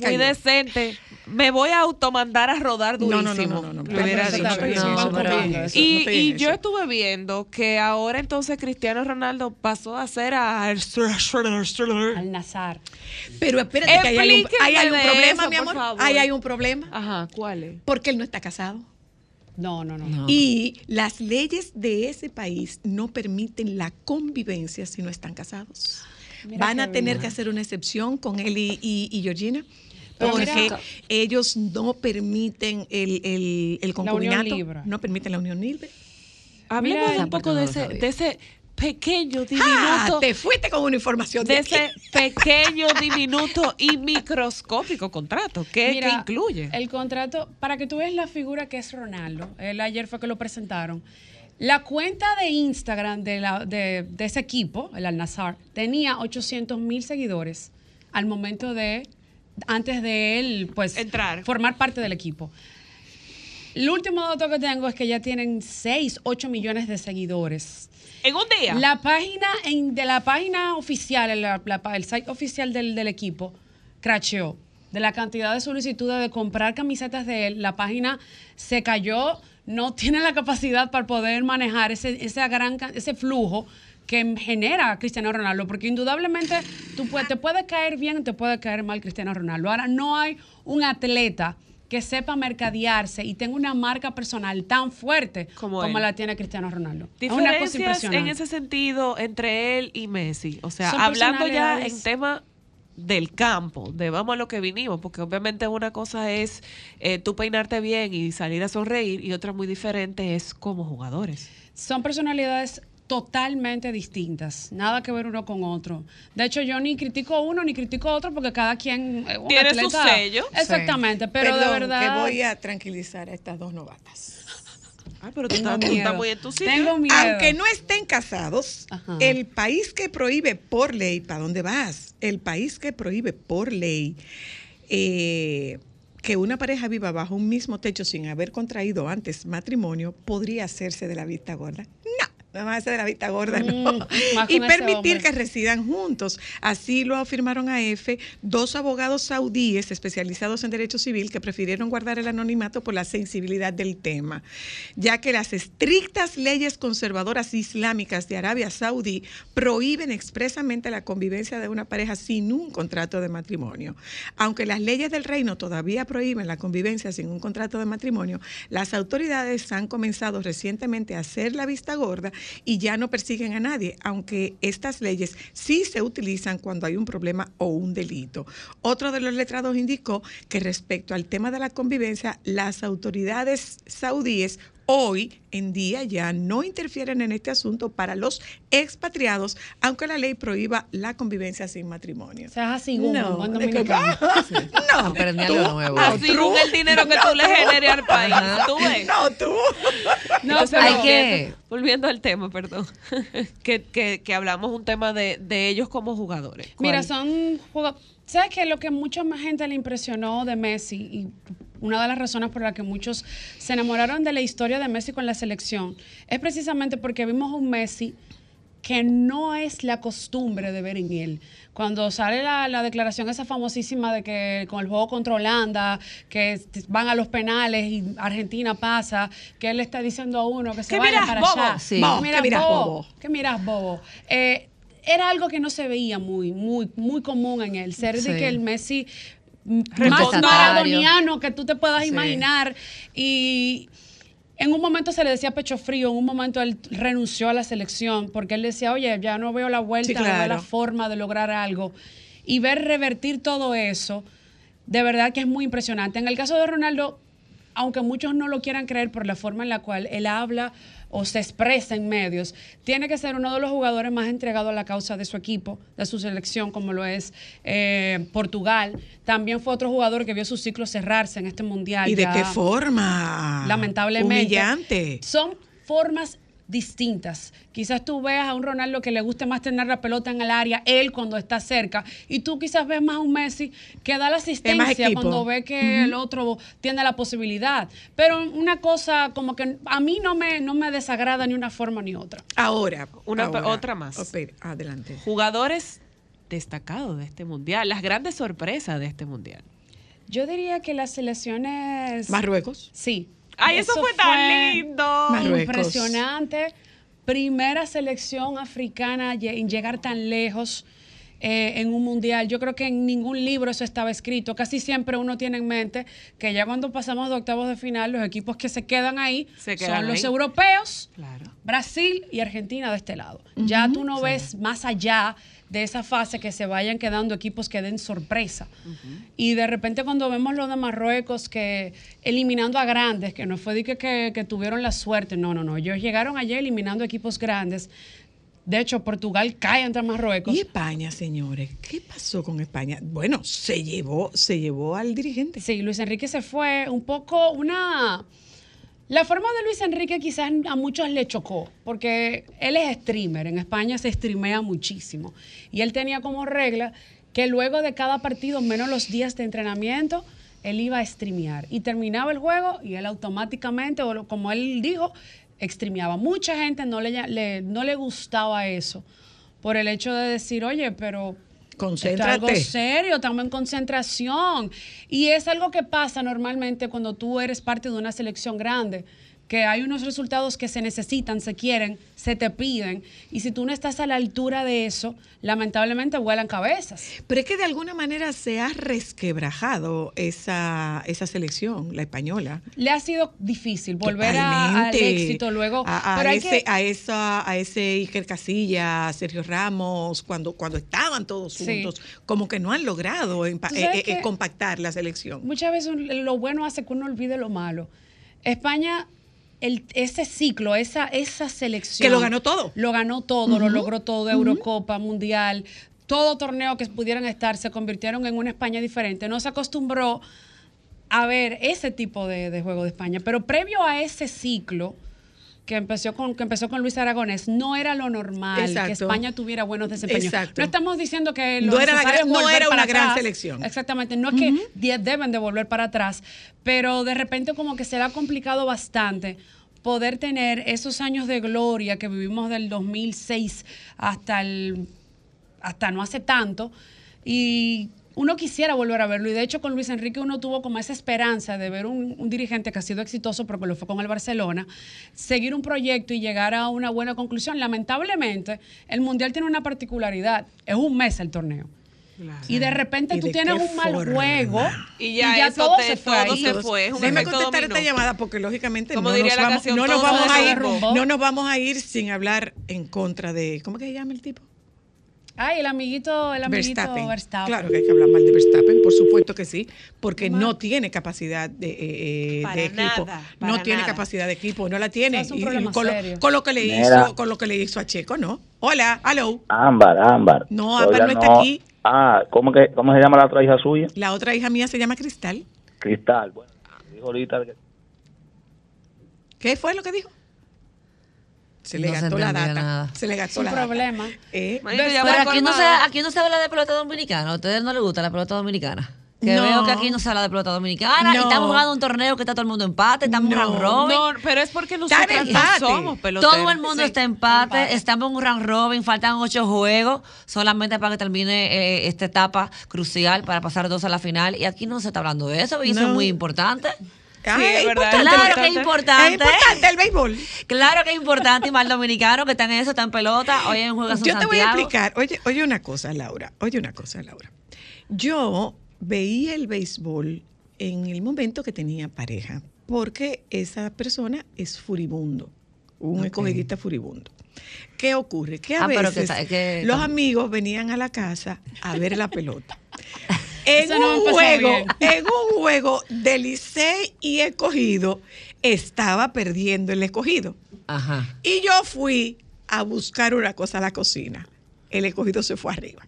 muy decente. Me voy a automandar a rodar durísimo. no, no, no, Y, yo estuve viendo que ahora entonces Cristiano Ronaldo pasó a ser a... al Nazar. Pero espérate que hay ahí hay un de problema, eso, mi por amor. favor. Ahí hay un problema. Ajá, ¿cuál es? Porque él no está casado. No, no, no. No. Y las leyes de ese país no permiten la convivencia si no están casados. Mira Van a tener bien. que hacer una excepción con él y, y- y Georgina. Porque ellos no permiten el, el, concubinato, no permiten la unión libre. Hablemos Mira, un poco de ese, de ese pequeño, Ah, diminuto... te fuiste con una información de de ese pequeño, diminuto y microscópico contrato. ¿Qué, Mira, qué incluye? El contrato, para que tú veas la figura que es Ronaldo, él ayer fue que lo presentaron. La cuenta de Instagram de, la- de- de ese equipo, el Al Nazar, tenía 800 mil seguidores al momento de, antes de él, pues, Entrar. formar parte del equipo. El último dato que tengo es que ya tienen 6, 8 millones de seguidores. En un día. La página en- de la página oficial, la- el site oficial del, del equipo, crasheó. De la cantidad de solicitudes de comprar camisetas de él, la página se cayó, no tiene la capacidad para poder manejar ese, esa gran, ese flujo que genera Cristiano Ronaldo, porque indudablemente tú puedes, te puede caer bien te puede caer mal Cristiano Ronaldo. Ahora, no hay un atleta que sepa mercadearse y tenga una marca personal tan fuerte Como la tiene Cristiano Ronaldo. Es una cosa Diferencias en ese sentido entre él y Messi. O sea, Son hablando ya en tema del campo, de vamos a lo que vinimos, porque obviamente una cosa es eh, tú peinarte bien y salir a sonreír y otra muy diferente es como jugadores. Son personalidades totalmente distintas, nada que ver uno con otro. De hecho, yo ni critico uno ni critico otro porque cada quien un Tiene su sello. Exactamente, pero de Perdón, verdad que voy a tranquilizar a estas dos novatas. Ah, pero tú Tengo estás, tú muy. Tengo miedo. Aunque no estén casados, Ajá. el país que prohíbe por ley, ¿para dónde vas? El país que prohíbe por ley eh, que una pareja viva bajo un mismo techo sin haber contraído antes matrimonio podría hacerse de la vista gorda. No. Van a hacer de la vista gorda, no. Mm, y permitir que residan juntos. Así lo afirmaron a EFE dos abogados saudíes especializados en derecho civil que prefirieron guardar el anonimato por la sensibilidad del tema, ya que las estrictas leyes conservadoras islámicas de Arabia Saudí prohíben expresamente la convivencia de una pareja sin un contrato de matrimonio. Aunque las leyes del reino todavía prohíben la convivencia sin un contrato de matrimonio, las autoridades han comenzado recientemente a hacer la vista gorda y ya no persiguen a nadie, aunque estas leyes sí se utilizan cuando hay un problema o un delito. Otro de los letrados indicó que respecto al tema de la convivencia, las autoridades saudíes hoy en día ya no interfieren en este asunto para los expatriados, aunque la ley prohíba la convivencia sin matrimonio. O sea, así, un de que- no, Aprendí tú- algo nuevo. Así con el dinero que tú le generes al país. Ajá. ¿Tú ves? No, tú. No, pero- Hay que- Volviendo al tema, perdón. que, que, que hablamos un tema de, de ellos como jugadores. Mira, son jugadores. ¿Sabes qué? Lo que mucha más gente le impresionó de Messi, y una de las razones por las que muchos se enamoraron de la historia de Messi con la selección es precisamente porque vimos un Messi que no es la costumbre de ver en él. Cuando sale la, la declaración esa famosísima de que con el juego contra Holanda, que van a los penales y Argentina pasa, que él le está diciendo a uno que se ¿Qué vaya miras, para bobo? allá. Sí. Bobo, ¿Qué ¿qué miras, bobo? ¿Qué miras, bobo? Eh, era algo que no se veía muy, muy, muy común en él. Ser Sí. de que el Messi más maradoniano que tú te puedas Sí. imaginar. Y en un momento se le decía pecho frío, en un momento él renunció a la selección porque él decía, oye, ya no veo la vuelta, Sí, no veo la forma de lograr algo. Y ver revertir todo eso, de verdad que es muy impresionante. En el caso de Ronaldo, aunque muchos no lo quieran creer por la forma en la cual él habla o se expresa en medios, tiene que ser uno de los jugadores más entregados a la causa de su equipo, de su selección, como lo es eh, Portugal. También fue otro jugador que vio su ciclo cerrarse en este mundial. ¿Y de ya, qué forma? Lamentablemente. Humillante. Son formas distintas. Quizás tú veas a un Ronaldo que le guste más tener la pelota en el área, él cuando está cerca, y tú quizás ves más a un Messi que da la asistencia cuando ve que el otro tiene la posibilidad. Pero una cosa como que a mí no me, no me desagrada ni una forma ni otra. Ahora, Una- ahora. otra más. Adelante. Jugadores destacados de este mundial, las grandes sorpresas de este mundial. Yo diría que las selecciones... Marruecos. Sí. Ay, eso fue tan lindo. Marruecos. Impresionante. Primera selección africana en llegar tan lejos eh, en un mundial. Yo creo que en ningún libro eso estaba escrito. Casi siempre uno tiene en mente que ya cuando pasamos de octavos de final, los equipos que se quedan ahí Se quedan son los europeos, Claro. Brasil y Argentina de este lado. Ya tú no ves más allá de esa fase que se vayan quedando equipos que den sorpresa. Y de repente cuando vemos lo de Marruecos, que eliminando a grandes, que no fue de que, que, que tuvieron la suerte, no, no, no, ellos llegaron allá eliminando equipos grandes. De hecho, Portugal cae ante Marruecos. Y España, señores, ¿qué pasó con España? Bueno, se llevó, se llevó al dirigente. Sí, Luis Enrique se fue un poco una... La forma de Luis Enrique quizás a muchos le chocó, porque él es streamer, en España se streamea muchísimo, y él tenía como regla que luego de cada partido, menos los días de entrenamiento, él iba a streamear, y terminaba el juego y él automáticamente, o como él dijo, streameaba. Mucha gente no le, no le gustaba eso, por el hecho de decir, oye, pero esto es algo Concéntrate. serio, estamos en concentración. Y es algo que pasa normalmente cuando tú eres parte de una selección grande, que hay unos resultados que se necesitan, se quieren, se te piden. Y si tú no estás a la altura de eso, lamentablemente vuelan cabezas. Pero es que de alguna manera se ha resquebrajado esa, esa selección, la española. Le ha sido difícil volver a- al éxito luego. A, a pero hay ese, que- a, esa, a ese Iker Casillas, Sergio Ramos, cuando, cuando estaban todos Sí. juntos, como que no han logrado eh, eh, compactar la selección. Muchas veces lo bueno hace que uno olvide lo malo. España, el, ese ciclo, esa, esa selección. Que lo ganó todo. Lo ganó todo, lo logró todo, Eurocopa, Mundial, todo torneo que pudieran estar, se convirtieron en una España diferente. No se acostumbró a ver ese tipo de, de juego de España. Pero previo a ese ciclo, que empezó con, que empezó con Luis Aragonés, no era lo normal que. España tuviera buenos desempeños. Exacto. No estamos diciendo que lo No era la no era una gran atrás. selección. Exactamente, no es que die- deben de volver para atrás, pero de repente como que se le ha complicado bastante poder tener esos años de gloria que vivimos del 2006 hasta el hasta no hace tanto y uno quisiera volver a verlo y de hecho con Luis Enrique uno tuvo como esa esperanza de ver un, un dirigente que ha sido exitoso porque lo fue con el Barcelona, seguir un proyecto y llegar a una buena conclusión. Lamentablemente el Mundial tiene una particularidad, es un mes el torneo. Y de repente ¿Y tú de tienes un mal forma? juego Y ya eso todo te- se fue todo ahí. se fue, Déjame contestar dominó. esta llamada porque lógicamente Como no, diría nos la vamos, canción, no, nos vamos a ir, no nos vamos a ir sin hablar en contra de, ¿cómo que se llama el tipo? Ay, el amiguito, el amiguito Verstappen. Verstappen. Claro que hay que hablar mal de Verstappen, por supuesto que sí, porque no tiene capacidad de, eh, eh, Para de equipo. nada, no tiene capacidad de equipo, no la tiene. Eso es un Y- y problema con, lo, serio. con lo que le Mira. hizo, con lo que le hizo a Checo, ¿no? Hola, hello. Ámbar, Ámbar. No, Ámbar no está aquí. Ah, ¿cómo, que, ¿cómo se llama la otra hija suya? La otra hija mía se llama Cristal. Cristal. Bueno, dijo ahorita que ¿Qué fue lo que dijo? Se le No se gastó la data. nada. Se le gastó un la data. problema. Eh, Manito, Pero aquí no, se, aquí no se habla de pelota dominicana. ¿A ustedes no les gusta la pelota dominicana? Que No. veo que aquí no se habla de pelota dominicana y estamos jugando un torneo que está todo el mundo empate, estamos en No. round robin. No, pero es porque nosotros empate. somos peloteros. Todo el mundo está en empate, estamos en un round robin, faltan ocho juegos solamente para que termine eh, esta etapa crucial para pasar dos a la final. Y aquí no se está hablando de eso, y eso es muy importante. Ah, es es verdad. Claro que es importante. Es importante el béisbol. Claro que es importante, y más dominicano que está en eso, está en pelota, hoy en Juegos Yo te voy a explicar. Oye, oye una cosa, Laura. Oye una cosa, Laura. Yo veía el béisbol en el momento que tenía pareja, porque esa persona es furibundo, un Ok. escogidista furibundo. ¿Qué ocurre? Que a Ah, que veces que los amigos venían a la casa a ver la pelota. En no un juego, bien. en un juego de Licey y escogido, estaba perdiendo el escogido. Ajá. Y yo fui a buscar una cosa a la cocina. El escogido se fue arriba.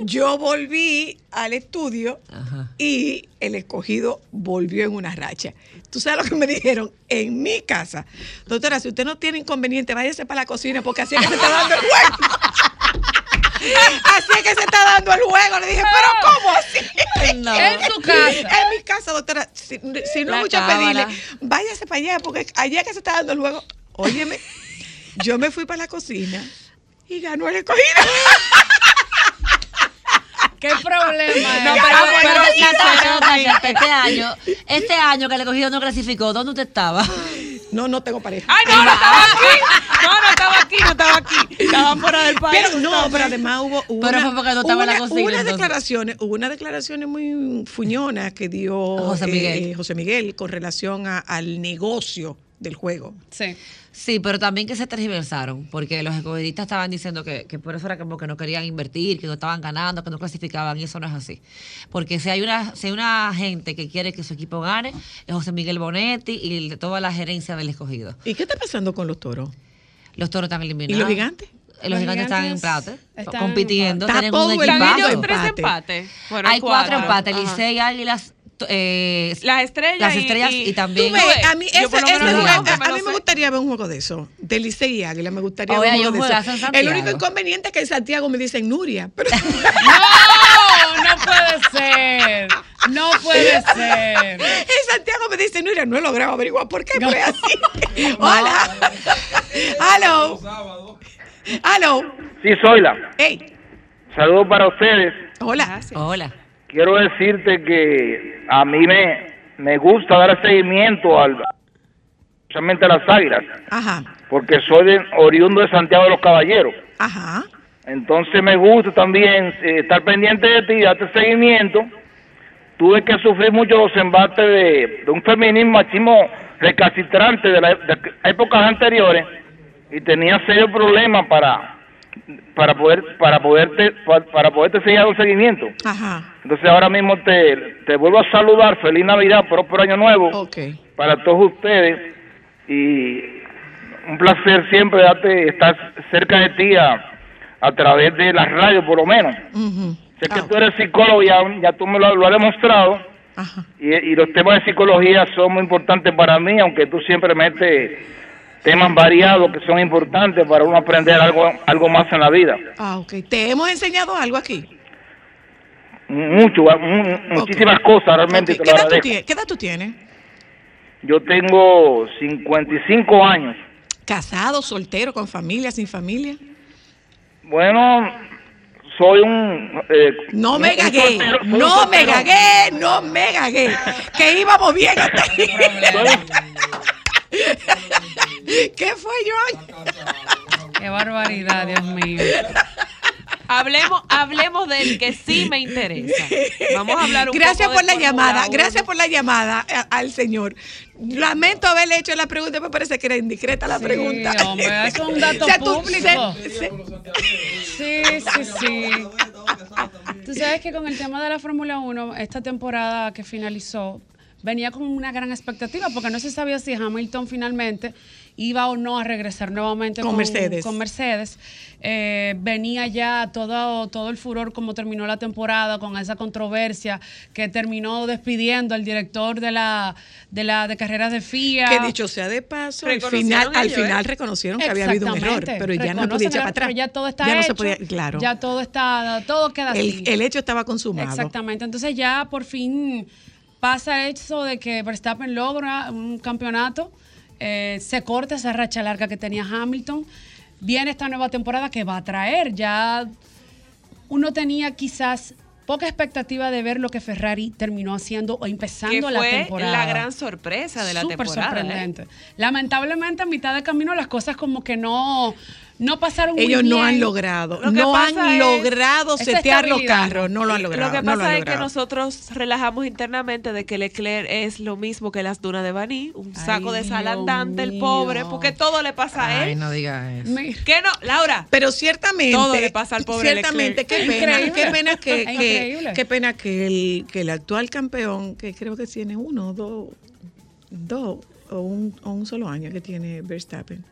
Yo volví al estudio Ajá. y el escogido volvió en una racha. ¿Tú sabes lo que me dijeron? En mi casa. Doctora, si usted no tiene inconveniente, váyase para la cocina porque así es que se está dando el juego. Así es que se está dando el juego. Le dije, pero ¿cómo así? No. En su casa. En mi casa, doctora. Si, si no La es mucho pedirle, váyase para allá porque allá es que se está dando el juego. Óyeme, yo me fui para la cocina y ganó el escogido. ¿Qué problema No, es? pero, Ah, pero, Natacha, Natacha, este año, este año que el escogido no clasificó, ¿dónde usted estaba? No, no tengo pareja. Ay, no, no estaba aquí. No, no estaba aquí, no estaba aquí. Estaba fuera del país. Pero no, pero además hubo, hubo Pero una- fue porque no hubo estaba en la una- cocina, hubo unas declaraciones, hubo unas declaraciones muy fuñonas que dio José Miguel. eh, José Miguel con relación a- al negocio del juego. Sí. Sí, pero también que se tergiversaron, porque los escogidistas estaban diciendo que, que por eso era como que no querían invertir, que no estaban ganando, que no clasificaban, y eso no es así. Porque si hay una, si hay una gente que quiere que su equipo gane, es José Miguel Bonetti y de toda la gerencia del escogido. ¿Y qué está pasando con los toros? Los toros están eliminados. ¿Y los gigantes? Los, Los gigantes están en empate, están compitiendo, tienen un equipazo. ellos tres empate. empates. Bueno, Hay cuatro Ajá. empates, Licey, Águilas, eh, Las estrellas las y- estrellas y, y- también... Tú ves, a mí, ese menos juego- no, a, mí me gustaría ver un juego de eso, de Licey y Águila, me gustaría Oye, ver un juego de eso. El único Santiago. inconveniente es que en Santiago me dicen Nuria, pero No, no puede ser. No puede ser. en Santiago me dicen Nuria, no he logrado averiguar por qué, pero es así. Hola. Hello. Hello. Sí, Zoila. Hey. Saludos para ustedes. Hola. Hola. Quiero decirte que a mí me, me gusta dar seguimiento al especialmente a las águilas, Ajá. porque soy de, oriundo de Santiago de los Caballeros. Ajá. Entonces me gusta también eh, estar pendiente de ti, darte seguimiento. Tuve que sufrir mucho los embates de, de un feminismo machismo recalcitrante de, la- de épocas anteriores y tenía serios problemas para para poder para poderte para, para poderte seguir dando seguimiento. Ajá. Entonces ahora mismo te, te vuelvo a saludar, feliz Navidad, próspero año nuevo para todos ustedes y un placer siempre darte estar cerca de ti a, a través de la radio por lo menos. Ujú. Sé que Ah, tú eres psicólogo, ya, ya tú me lo, lo has demostrado Ajá. y, y los temas de psicología son muy importantes para mí, aunque tú siempre metes temas variados que son importantes para uno aprender algo, algo más en la vida. Ah, ok. ¿Te hemos enseñado algo aquí? Mucho, mu- muchísimas cosas realmente. Ok. te ¿Qué, edad tienes? ¿Qué edad tú tienes? Yo tengo 55 años. ¿Casado, soltero, con familia, sin familia? Bueno, soy un... eh, No me gagué, no me gagué, no me gagué. Que íbamos bien hasta ahí. ¿Qué fue, Joan? Qué barbaridad, Dios mío. Hablemos, hablemos del que sí me interesa. Vamos a hablar un Gracias poco por de la llamada, gracias por la llamada a- al señor. Lamento haberle hecho la pregunta, me parece que era indiscreta la Sí, pregunta. hombre, es un dato O sea, tú- público. se- se- Sí, sí, sí. Tú sabes que con el tema de la Fórmula 1, esta temporada que finalizó, venía con una gran expectativa porque no se sabía si Hamilton finalmente iba o no a regresar nuevamente Con Mercedes. con Mercedes. Eh, venía ya todo, todo el furor como terminó la temporada con esa controversia que terminó despidiendo al director de la de la de carreras de FIA. Que dicho sea de paso, al final, al ¿eh? final reconocieron que había habido un error, pero ya no podía echar para atrás. pero ya todo está Ya no se podía, claro. Ya todo está, todo queda así. El, el hecho estaba consumado. Exactamente. Entonces ya por fin pasa eso de que Verstappen logra un campeonato, eh, se corta esa racha larga que tenía Hamilton. Viene esta nueva temporada que va a traer. Ya uno tenía quizás poca expectativa de ver lo que Ferrari terminó haciendo o empezando que la temporada. la gran sorpresa de la Súper temporada. ¿eh? sorprendente. Lamentablemente, a mitad de camino las cosas como que no, no pasaron muy Ellos no bien. han logrado, Lo no han logrado setear los carros, no lo han logrado. Lo que no pasa es que nosotros relajamos internamente de que Leclerc es lo mismo que las dunas de Baní, un saco de sal andante, el pobre, porque todo le pasa a él. Ay, no digas eso. ¿Qué no, Laura? Pero ciertamente, Todo le pasa al pobre ciertamente, qué Leclerc. pena, Increíble. qué pena que, que- Increíble. qué pena que el, que el actual campeón, que creo que tiene uno, dos, dos o un, o un solo año que tiene Verstappen.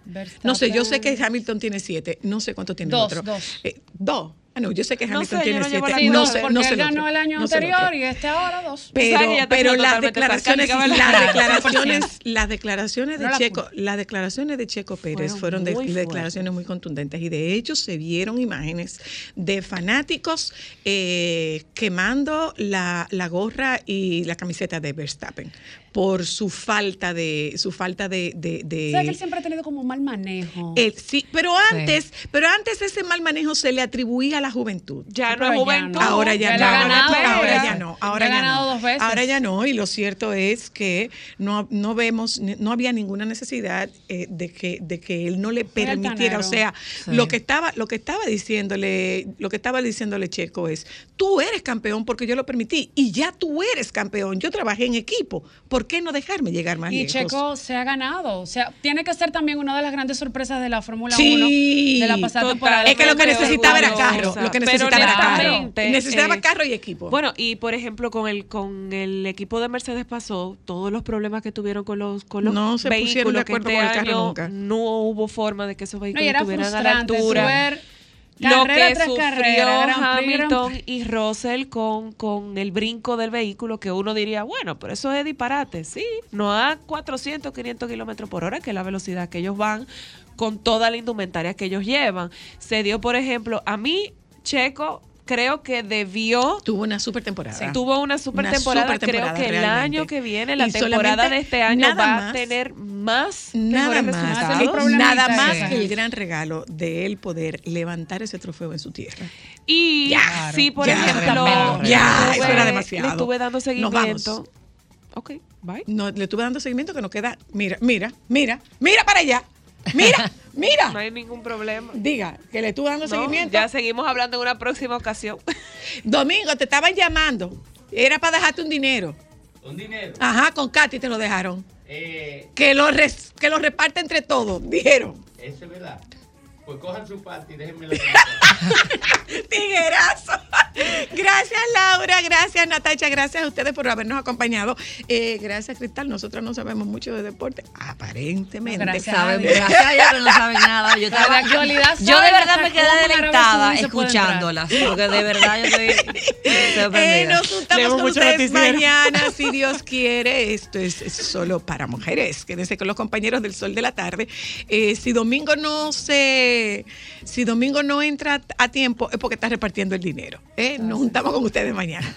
No sé, yo sé que Hamilton tiene siete, no sé cuánto tiene Dos, el otro. dos. Eh, dos. Ah, no, yo sé que No Hamilton sé, yo tiene no siete. la no sé, porque no sé ganó el año no sé anterior y este ahora dos. Pero, pero las declaraciones, las declaraciones, 100%. las declaraciones de No la Checo, las declaraciones de Checo Pérez Fueron fueron, muy de declaraciones muy contundentes y de hecho se vieron imágenes de fanáticos eh, quemando la, la gorra y la camiseta de Verstappen por su falta de su falta de, de- de- O sea que él siempre ha tenido como mal manejo. eh, sí, pero antes, pero antes ese mal manejo se le atribuía a la juventud. Ya no es juventud. Ahora ya, Ya no, ahora ya. no, ahora ya no. dos veces. Ahora ya no, y lo cierto es que no, no vemos, ni- no había ninguna necesidad eh, de que de que él no le permitiera, o sea, Sí. lo que estaba lo que estaba diciéndole, lo que estaba diciéndole Checo es, tú eres campeón porque yo lo permití y ya tú eres campeón. Yo trabajé en equipo, ¿por qué no dejarme llegar más Y lejos? Checo se ha ganado. O sea, tiene que ser también una de las grandes sorpresas de la Fórmula Sí. 1 de la pasada Total. temporada. es que lo que necesitaba era carro, lo que necesitaba era carro. honestamente, Necesitaba eh, carro y equipo. Bueno, y por ejemplo, con el con el equipo de Mercedes pasó todos los problemas que tuvieron con los con los No se pusieron de vehículos que este con el carro año nunca. no hubo forma de que esos No, y vehículos era estuvieran a la altura. ver Lo que sufrió carrera, Prix, Hamilton Prix. y Russell con, con el brinco del vehículo que uno diría, bueno, pero eso es disparate, sí, no a 400, 500 kilómetros por hora, que es la velocidad que ellos van con toda la indumentaria que ellos llevan. Se dio, por ejemplo, a mí, Checo, creo que debió Tuvo una super temporada. Tuvo una super Una temporada. supertemporada, Creo que el realmente. año que viene, la Y temporada de este año va más- a tener más Nada más, que- nada más que el gran regalo de él poder levantar ese trofeo en su tierra. Y Ya, sí, por ya, ejemplo, ya, le eso estuve- era demasiado. Le estuve dando Nos seguimiento. vamos. Ok, bye. No, le estuve dando seguimiento que nos queda. Mira, mira, mira, mira para allá. Mira, mira. No hay ningún problema. Diga que le estuve dando No, seguimiento. ya seguimos hablando en una próxima ocasión. Domingo, te estaban llamando. Era para dejarte un dinero. Un dinero. Ajá, con Katy te lo dejaron. Eh, Que lo, res- que lo reparte entre todos, dijeron. eso es verdad. Pues cojan su parte y déjenme la Tiguerazo. Gracias, Laura. Gracias, Natacha. Gracias a ustedes por habernos acompañado. Eh, gracias, Cristal. Nosotros no sabemos mucho de deporte. Aparentemente. Gracias Saben- gracias a no saben nada. Yo, estaba- actualidad yo de verdad me quedé deleitada escuchándolas. Porque de verdad yo estoy Eh, sorprendida. nos juntamos con mucho ustedes noticiero. mañana, si Dios quiere. Esto es, es solo para mujeres. Quédense con los compañeros del Sol de la Tarde. Eh, si domingo no se, si domingo no entra a tiempo, es porque está repartiendo el dinero. ¿eh? Nos juntamos con ustedes mañana.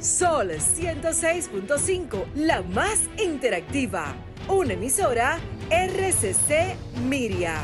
Sol 106.5, la más interactiva. Una emisora RCC Miria.